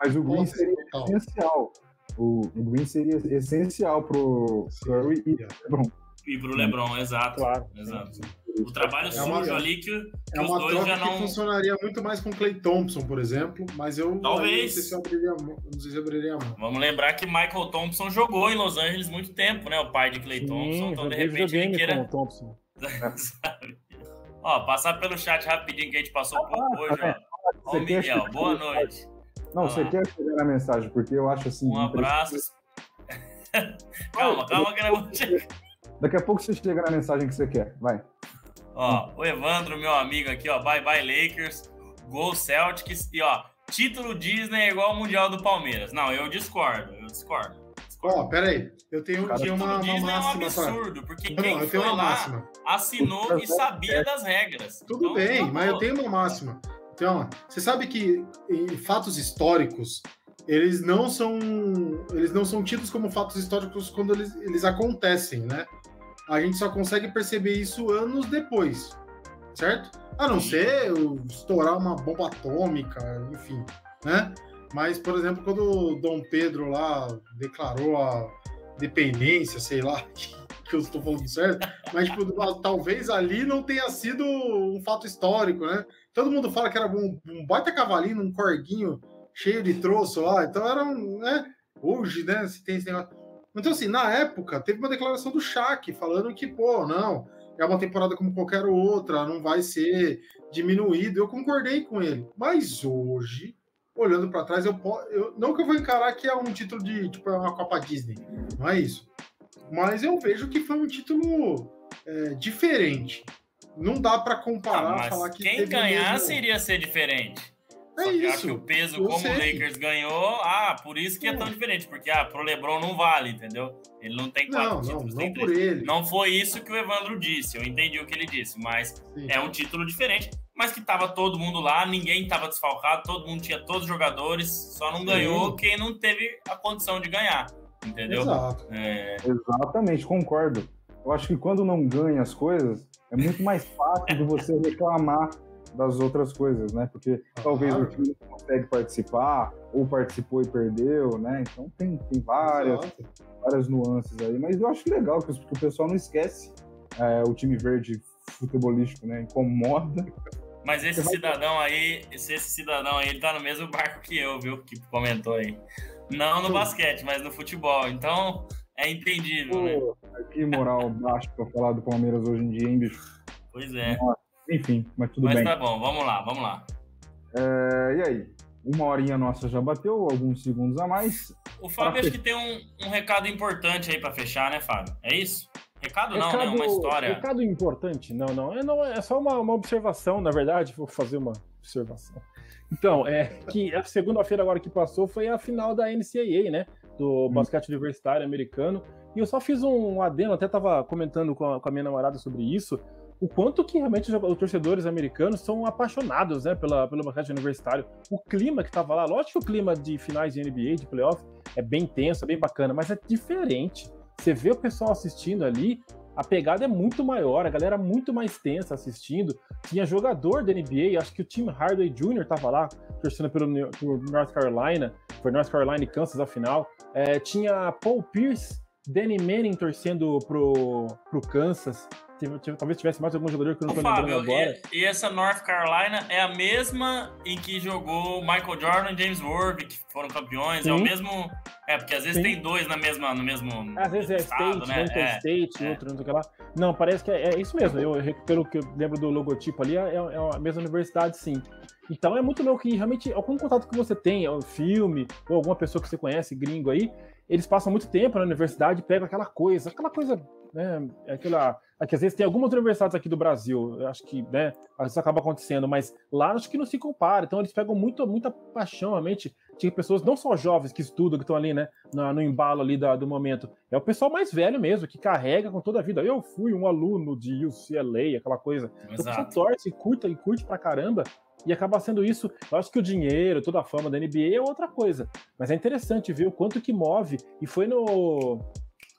S1: mas o Green seria essencial. O, o Green seria essencial pro Curry e pro LeBron.
S4: E pro LeBron, exato. Claro. Exato. O trabalho é sujo ali que, que
S2: é
S4: os dois já não.
S2: funcionaria muito mais com Clay Thompson, por exemplo, mas eu
S4: Talvez.
S2: não sei se eu abriria, não sei se abriria a mão.
S4: Vamos lembrar que Michael Thompson jogou em Los Angeles muito tempo, né? O pai de Clay Sim, Thompson. Então, de repente, ele queira.
S3: Thompson. [laughs]
S4: ó, passar pelo chat rapidinho que a gente passou um pouco hoje, ó. Ó, o Miguel, boa noite.
S1: Não, ah. você quer chegar na mensagem, porque eu acho assim.
S4: Um abraço. [laughs] calma, calma que eu vou chegar.
S1: Daqui a pouco você chega na mensagem que você quer. Vai.
S4: Ó, o Evandro, meu amigo aqui, ó. Bye bye Lakers. Gol Celtics. E ó, título Disney é igual ao Mundial do Palmeiras. Não, eu discordo, eu discordo.
S2: Ó, oh, peraí. Eu tenho, Cara, tinha uma, uma máxima. É um
S4: absurdo, porque não, quem foi lá máxima. assinou e sabia das regras.
S2: Tudo então, bem, mas eu tenho uma máxima. Então, você sabe que em fatos históricos eles não são eles não são tidos como fatos históricos quando eles, eles acontecem, né? A gente só consegue perceber isso anos depois, certo? A não ser estourar uma bomba atômica, enfim, né? Mas, por exemplo, quando Dom Pedro lá declarou a dependência, sei lá, [laughs] que eu estou falando certo, mas tipo, talvez ali não tenha sido um fato histórico, né? Todo mundo fala que era um, um baita cavalinho, um corguinho cheio de troço lá. Então era um, né? Hoje, né? Se tem esse negócio. Então, assim, na época, teve uma declaração do Shaq falando que, pô, não, é uma temporada como qualquer outra, não vai ser diminuído. Eu concordei com ele. Mas hoje, olhando para trás, eu, eu não que eu vou encarar que é um título de, tipo, é uma Copa Disney. Não é isso. Mas eu vejo que foi um título é, diferente não dá para comparar, ah, falar que
S4: quem ganhasse mesmo... iria ser diferente. É Só isso. que o peso, eu como sei. o Lakers ganhou, ah, por isso que é tão diferente, porque ah, pro LeBron não vale, entendeu? Ele não tem quatro
S2: não,
S4: títulos,
S2: não, não três. Ele.
S4: Não foi isso que o Evandro disse, eu entendi o que ele disse, mas Sim. é um título diferente, mas que tava todo mundo lá, ninguém tava desfalcado, todo mundo tinha todos os jogadores, só não ganhou Sim. quem não teve a condição de ganhar, entendeu?
S1: Exato. É... Exatamente, concordo. Eu acho que quando não ganha as coisas, é muito mais fácil de você reclamar das outras coisas, né? Porque talvez o time não consegue participar, ou participou e perdeu, né? Então tem, tem várias, várias nuances aí. Mas eu acho legal que o pessoal não esquece é, o time verde futebolístico, né? Incomoda.
S4: Mas esse cidadão aí, esse cidadão aí, ele tá no mesmo barco que eu, viu? Que comentou aí. Não no basquete, mas no futebol. Então, é entendível, né?
S1: Que moral baixa pra falar do Palmeiras hoje em dia, hein, bicho?
S4: Pois é.
S1: Enfim, mas tudo
S4: mas
S1: bem.
S4: Mas tá bom, vamos lá, vamos lá.
S1: É, e aí? Uma horinha nossa já bateu, alguns segundos a mais.
S4: O Fábio acho que tem um, um recado importante aí para fechar, né, Fábio? É isso? Recado, recado não, né? Uma história.
S3: Recado importante? Não, não. É, não, é só uma, uma observação, na verdade. Vou fazer uma observação. Então, é que a segunda-feira agora que passou foi a final da NCAA, né? Do hum. basquete universitário americano. E eu só fiz um adendo, até tava comentando com a, com a minha namorada sobre isso o quanto que realmente os torcedores americanos são apaixonados né, pela, pelo basquete universitário. O clima que estava lá, lógico que o clima de finais de NBA, de playoff, é bem tenso, é bem bacana, mas é diferente. Você vê o pessoal assistindo ali, a pegada é muito maior, a galera muito mais tensa assistindo. Tinha jogador da NBA, acho que o Tim Hardaway Jr. estava lá, torcendo pelo, North Carolina, foi North Carolina e Kansas a final. É, tinha Paul Pierce, Danny Manning torcendo pro, pro Kansas talvez tivesse mais algum jogador que eu não tô Fábio, lembrando agora.
S4: E, e, essa North Carolina é a mesma em que jogou Michael Jordan e James Worthy, que foram campeões. Sim. É o mesmo. É, porque às vezes Sim. tem dois na mesma, no mesmo.
S3: Às vezes é estado, State, né? né? É, State, é. outro, não sei o que lá. Não, parece que é, é isso mesmo. Eu, pelo que eu lembro do logotipo ali, é, é a mesma universidade, sim. Então é muito louco que realmente algum contato que você tem, um filme, ou alguma pessoa que você conhece, gringo aí, eles passam muito tempo na universidade, pegam aquela coisa, aquela coisa, né, aquela é que às vezes tem algumas universidades aqui do Brasil, acho que, né, isso acaba acontecendo, mas lá acho que não se compara. Então eles pegam muito, muita paixão, a mente. Tinha pessoas, não só jovens que estudam, que estão ali, né, no, no embalo ali da, do momento. É o pessoal mais velho mesmo, que carrega com toda a vida. Eu fui um aluno de UCLA, aquela coisa. Exato. Então, você torce e curta e curte pra caramba. E acaba sendo isso. Eu acho que o dinheiro, toda a fama da NBA é outra coisa. Mas é interessante ver o quanto que move. E foi no.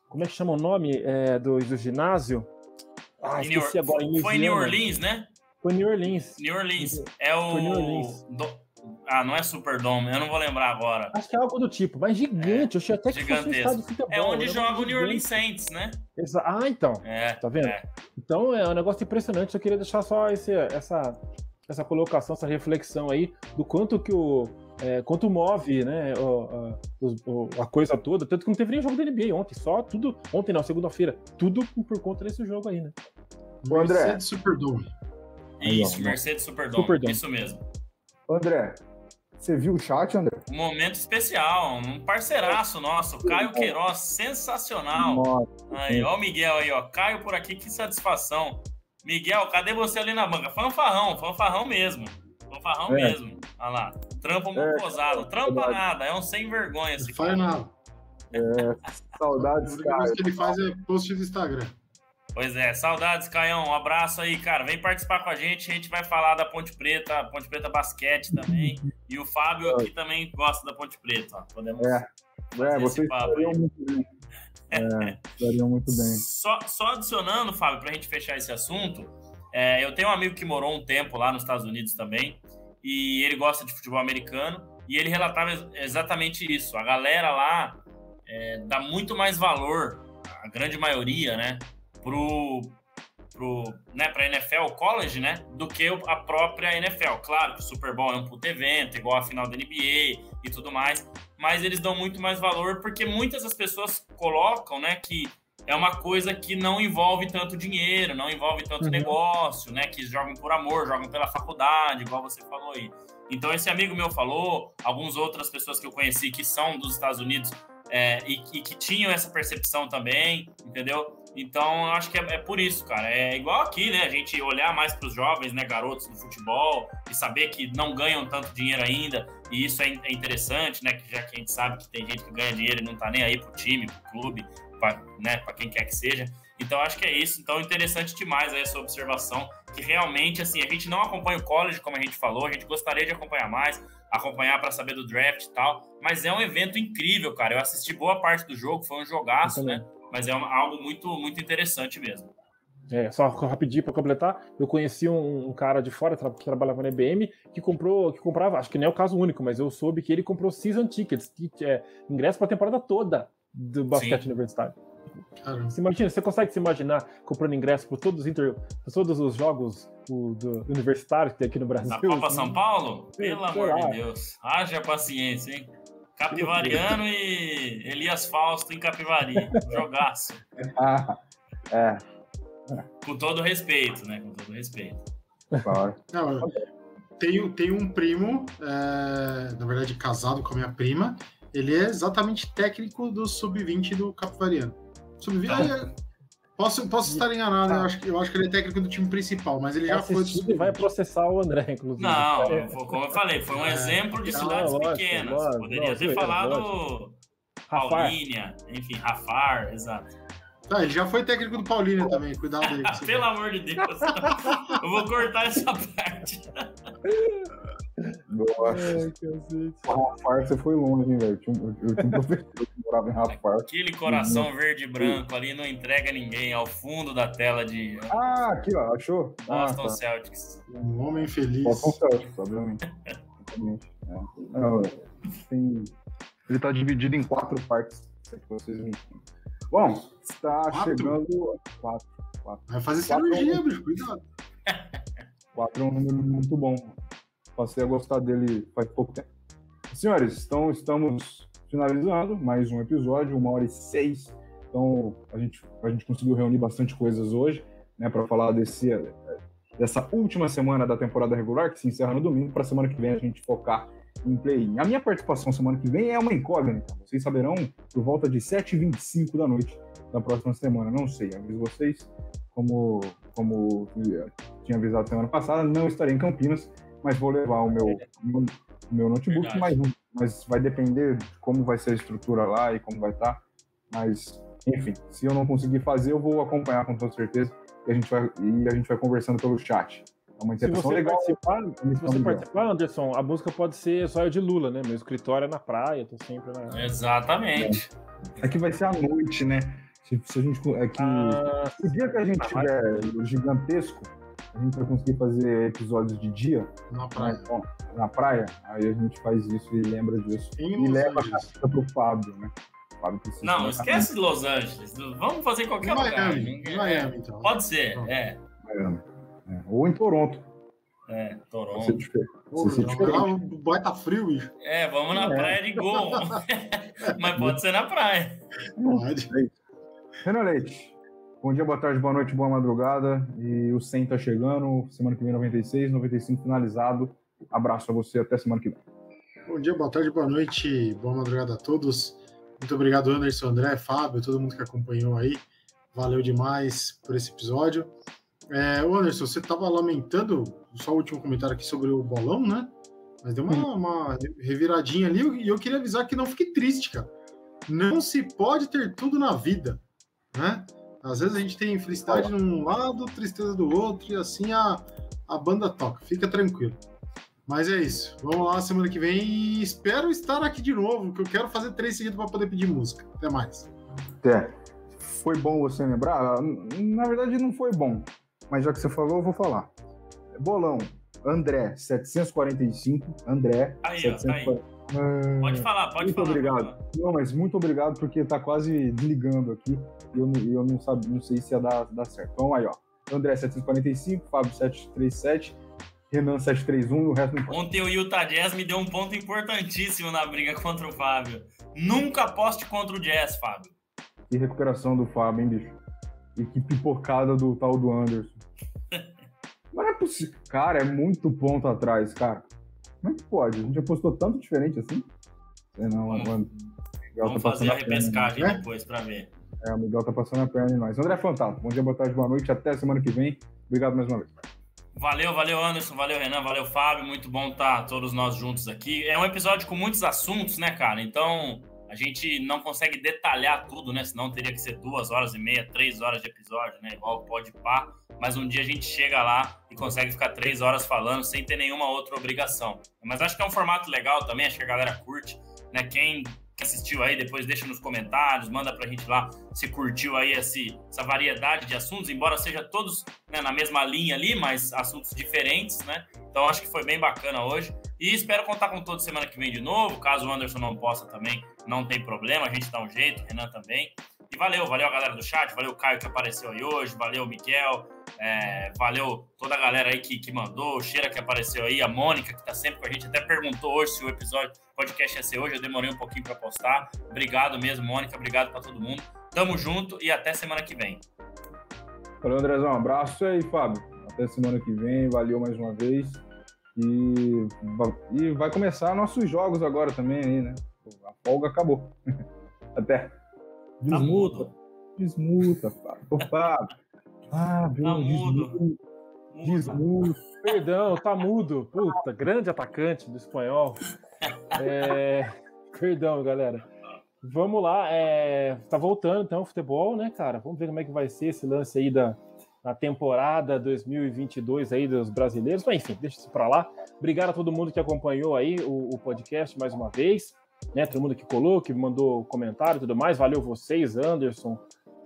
S3: Como é que chama o nome é, do, do ginásio?
S4: Ah, esqueci New, agora. Em foi em New Orleans, né?
S3: Foi New Orleans.
S4: New Orleans. É o. Foi New Orleans. Do... Ah, não é Superdome, eu não vou lembrar agora.
S3: Acho que é algo do tipo, mas gigante. É, eu achei até que
S4: gigantesco. fosse um de futebol. É onde joga o New Orleans Saints, né?
S3: Exa ah, então. É, tá vendo? É. Então é um negócio impressionante. Eu queria deixar só esse, essa, essa colocação, essa reflexão aí do quanto que o. É, quanto move né, a, a, a, coisa toda. Tanto que não teve nem jogo da NBA ontem, só tudo. Ontem não, segunda-feira. Tudo por conta desse jogo aí, né?
S2: O André. Mercedes Superdome.
S4: Isso, Mercedes Superdome. Superdome. Isso mesmo.
S1: André, você viu o chat, André?
S4: Um momento especial, um parceiraço nosso, Caio Queiroz, sensacional. Nossa, aí, ó o Miguel aí, ó. Caio por aqui, que satisfação. Miguel, cadê você ali na banca? Fanfarrão, fanfarrão mesmo. Fanfarrão é. mesmo. Olha lá. Trampa mucosado. É, Trampa é nada, é um sem vergonha esse
S2: cara. Não faz nada.
S1: É, saudades, cara.
S2: O que ele faz é post do Instagram.
S4: Pois é, saudades, Caião. Um abraço aí, cara. Vem participar com a gente. A gente vai falar da Ponte Preta, Ponte Preta Basquete também. E o Fábio aqui também gosta da Ponte Preta. Ó. Podemos
S1: é, é vocês estariam muito bem. É, muito bem.
S4: Só, só adicionando, Fábio, para a gente fechar esse assunto, é, eu tenho um amigo que morou um tempo lá nos Estados Unidos também, e ele gosta de futebol americano, e ele relatava exatamente isso. A galera lá é, dá muito mais valor, a grande maioria, né, pro, pro, né, pra NFL, college, né, do que a própria NFL. Claro que o Super Bowl é um puto evento, igual a final da NBA e tudo mais, mas eles dão muito mais valor porque muitas das pessoas colocam, né, que é uma coisa que não envolve tanto dinheiro, não envolve tanto uhum. negócio, né, que jogam por amor, jogam pela faculdade, igual você falou aí. Então esse amigo meu falou, algumas outras pessoas que eu conheci que são dos Estados Unidos é, e, e, que tinham essa percepção também, entendeu? Então, eu acho que é, é, por isso, cara. É igual aqui, né? A gente olhar mais para os jovens, né, garotos do futebol, e saber que não ganham tanto dinheiro ainda, e isso é, é interessante, né? Já que a gente sabe que tem gente que ganha dinheiro e não tá nem aí pro time, pro clube, para né, pra quem quer que seja. Então, acho que é isso. Então, interessante demais essa observação, que realmente, assim, a gente não acompanha o college, como a gente falou, a gente gostaria de acompanhar mais, acompanhar para saber do draft e tal, mas é um evento incrível, cara. Eu assisti boa parte do jogo, foi um jogaço, né? mas é uma, algo muito, muito interessante mesmo.
S3: É, só rapidinho para completar, eu conheci um, um, cara de fora que trabalhava na IBM que comprou, que comprava, acho que não é o caso único, mas eu soube que ele comprou season tickets, que é ingresso para a temporada toda do basquete Sim. universitário. Você imagina, você consegue se imaginar comprando ingresso por todos todos os jogos do, universitários que tem aqui no Brasil?
S4: Na Copa assim? São Paulo? Pelo amor de Deus. Haja paciência, hein? Capivariano e Elias Fausto em Capivari. Jogaço. [laughs]
S1: Ah, é.
S4: Com todo respeito, né? Com todo respeito.
S2: Claro. Não, tenho, tenho um primo, é, na verdade, casado com a minha prima. Ele é exatamente técnico do sub-20 do Capivariano. Sub-20. Posso, posso estar enganado, eu, acho, eu acho que ele é técnico do time principal, mas ele já foi.
S3: Ele vai processar o André, inclusive.
S4: Não, é. como eu falei, foi um é, exemplo de cidades não, pequenas. Lógico, Poderia lógico, ter falado Paulínia, enfim, Rafar, exato.
S2: Ah, ele já foi técnico do Paulínia também, cuidado aí. [laughs]
S4: Pelo amor de Deus. eu vou cortar essa parte.
S1: Nossa. Rafar, você foi longe, hein, velho? Eu tinha, eu tinha um professor que morava em Rafar.
S4: Aquele coração uhum. verde e branco ali não entrega ninguém ao fundo da tela de.
S1: Ah, aqui, ó, achou?
S4: Boston ah, tá. Celtics.
S2: Um homem feliz.
S1: Boston Celtics, obviamente. é. Não, tem... Ele tá dividido em quatro partes, se vocês me Bom, está quatro? chegando. Quatro,
S2: quatro. Vai fazer cirurgia, bicho, cuidado. [laughs]
S1: Quatro é um número muito bom passei a gostar dele faz pouco tempo. Senhores, então estamos finalizando mais um episódio, uma hora e seis. Então a gente, a gente conseguiu reunir bastante coisas hoje, né, para falar desse, dessa última semana da temporada regular, que se encerra no domingo, para a semana que vem a gente focar em play-in. A minha participação semana que vem é uma incógnita. Vocês saberão por volta de 7h25 da noite da próxima semana. Não sei, aviso vocês. Como, como tinha avisado semana passada, não estarei em Campinas mas vou levar o meu, meu, meu notebook mais um. Mas vai depender de como vai ser a estrutura lá e como vai estar. Tá. Mas, enfim, se eu não conseguir fazer, eu vou acompanhar com toda certeza e a gente vai, e a gente vai conversando pelo chat. É uma interação legal.
S3: Participar, se você participar, Anderson, a música pode ser só de Lula, né? Meu escritório é na praia, tô sempre na.
S4: Exatamente.
S1: É, é que vai ser à noite, né? Se, se a gente. É que ah, o dia que a gente tiver gigantesco, a gente vai conseguir fazer episódios de dia
S2: na praia.
S1: Né? Na praia, aí a gente faz isso e lembra disso. Em e Los leva Angeles. a pro Fábio, né?
S4: Fábio não, esquece de Los Angeles. Vamos fazer qualquer lugar.
S2: Miami, em Miami, então.
S4: Pode ser, é.
S1: Miami. É. Ou em Toronto.
S4: É, Toronto. Você
S2: diferente. Você Lá tá frio, bicho.
S4: É, vamos na é. praia de gol. [laughs] Mas pode ser na praia.
S2: Pode.
S1: Renan Leite. Bom dia, boa tarde, boa noite, boa madrugada. E o 100 tá chegando, semana que vem 96, 95 finalizado. Abraço a você, até semana que vem.
S2: Bom dia, boa tarde, boa noite, boa madrugada a todos. Muito obrigado, Anderson, André, Fábio, todo mundo que acompanhou aí. Valeu demais por esse episódio. É, Anderson, você estava lamentando, só o último comentário aqui sobre o bolão, né? Mas deu uma, uma reviradinha ali e eu queria avisar que não fique triste, cara. Não se pode ter tudo na vida, né? Às vezes a gente tem felicidade num lado, tristeza do outro, e assim a, a banda toca. Fica tranquilo. Mas é isso. Vamos lá semana que vem e espero estar aqui de novo, que eu quero fazer três seguidos para poder pedir música. Até mais.
S1: É. Foi bom você lembrar? Na verdade, não foi bom. Mas já que você falou, eu vou falar. Bolão, André, 745. André,
S4: aí, 745. Ó, tá aí. Pode falar, pode
S1: muito
S4: falar.
S1: Muito obrigado. Não, mas muito obrigado, porque tá quase desligando aqui e eu, eu não, sabe, não sei se ia dar, dar certo. Então aí, ó. André 745, Fábio 737, Renan 731 e o resto não
S4: importa. Ontem o Utah Jazz me deu um ponto importantíssimo na briga contra o Fábio. Nunca aposte contra o Jazz, Fábio.
S1: Que recuperação do Fábio, hein, bicho? E que pipocada do tal do Anderson. Mas não é possível. Cara, é muito ponto atrás, cara. Como é que pode? A gente apostou tanto diferente assim?
S4: Sei não, vamos, mano. Vamos tá fazer a repescagem né? depois pra ver.
S1: É, o Miguel tá passando a perna em nós. André Fantasma, bom dia, boa tarde, boa noite. Até semana que vem. Obrigado mais uma vez.
S4: Valeu, valeu Anderson, valeu Renan, valeu Fábio. Muito bom estar todos nós juntos aqui. É um episódio com muitos assuntos, né, cara? Então a gente não consegue detalhar tudo, né? Senão teria que ser duas horas e meia, três horas de episódio, né? Igual pode pá mas um dia a gente chega lá e consegue ficar três horas falando sem ter nenhuma outra obrigação. Mas acho que é um formato legal também, acho que a galera curte, né? Quem assistiu aí, depois deixa nos comentários, manda pra gente lá se curtiu aí esse, essa variedade de assuntos, embora seja todos né, na mesma linha ali, mas assuntos diferentes, né? Então acho que foi bem bacana hoje. E espero contar com todos semana que vem de novo. Caso o Anderson não possa também, não tem problema, a gente dá um jeito, Renan também. E valeu, valeu a galera do chat, valeu o Caio que apareceu aí hoje, valeu o Miguel, é, valeu toda a galera aí que, que mandou, o Cheira que apareceu aí, a Mônica que tá sempre com a gente, até perguntou hoje se o episódio, podcast ia ser hoje, eu demorei um pouquinho para postar. Obrigado mesmo, Mônica, obrigado para todo mundo. Tamo junto e até semana que vem.
S1: Valeu, Andrezão, um abraço aí, Fábio. Até semana que vem, valeu mais uma vez. E, e vai começar nossos jogos agora também aí, né? A folga acabou. [laughs] Até. Desmuta. Tá desmuta, Fábio. Fábio. Ah,
S4: tá mudo.
S3: Desmuta. Perdão, tá mudo. Puta, grande atacante do espanhol. É... Perdão, galera. Vamos lá, é... tá voltando então o futebol, né, cara? Vamos ver como é que vai ser esse lance aí da, da temporada 2022 aí dos brasileiros. Mas enfim, deixa isso para lá. Obrigado a todo mundo que acompanhou aí o, o podcast mais uma vez né? Todo mundo que colou, que mandou comentário e tudo mais. Valeu vocês, Anderson,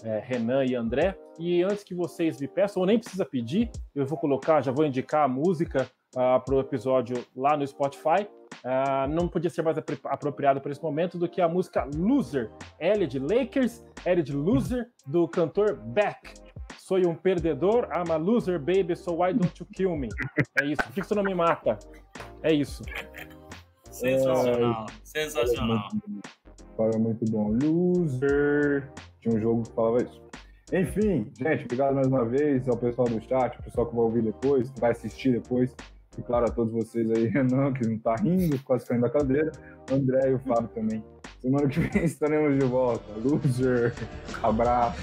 S3: é, Renan e André. E antes que vocês me peçam, ou nem precisa pedir, eu vou colocar, já vou indicar a música uh, ah, para o episódio lá no Spotify. Uh, não podia ser mais apropriado para esse momento do que a música Loser, L de Lakers, L de Loser, do cantor Beck. Sou um perdedor, I'm a loser, baby, so why don't you kill me? É isso. Por que você não me mata? É isso.
S4: Sensacional, é, sensacional.
S1: Fala muito bom. Loser. Tinha um jogo que falava isso. Enfim, gente, obrigado mais uma vez ao pessoal do chat, o pessoal que vai ouvir depois, que vai assistir depois. E claro, a todos vocês aí, [laughs] Renan, que não tá rindo, quase caindo da cadeira. O André e o Fábio também. Semana que vem estaremos de volta. Loser. Abraço.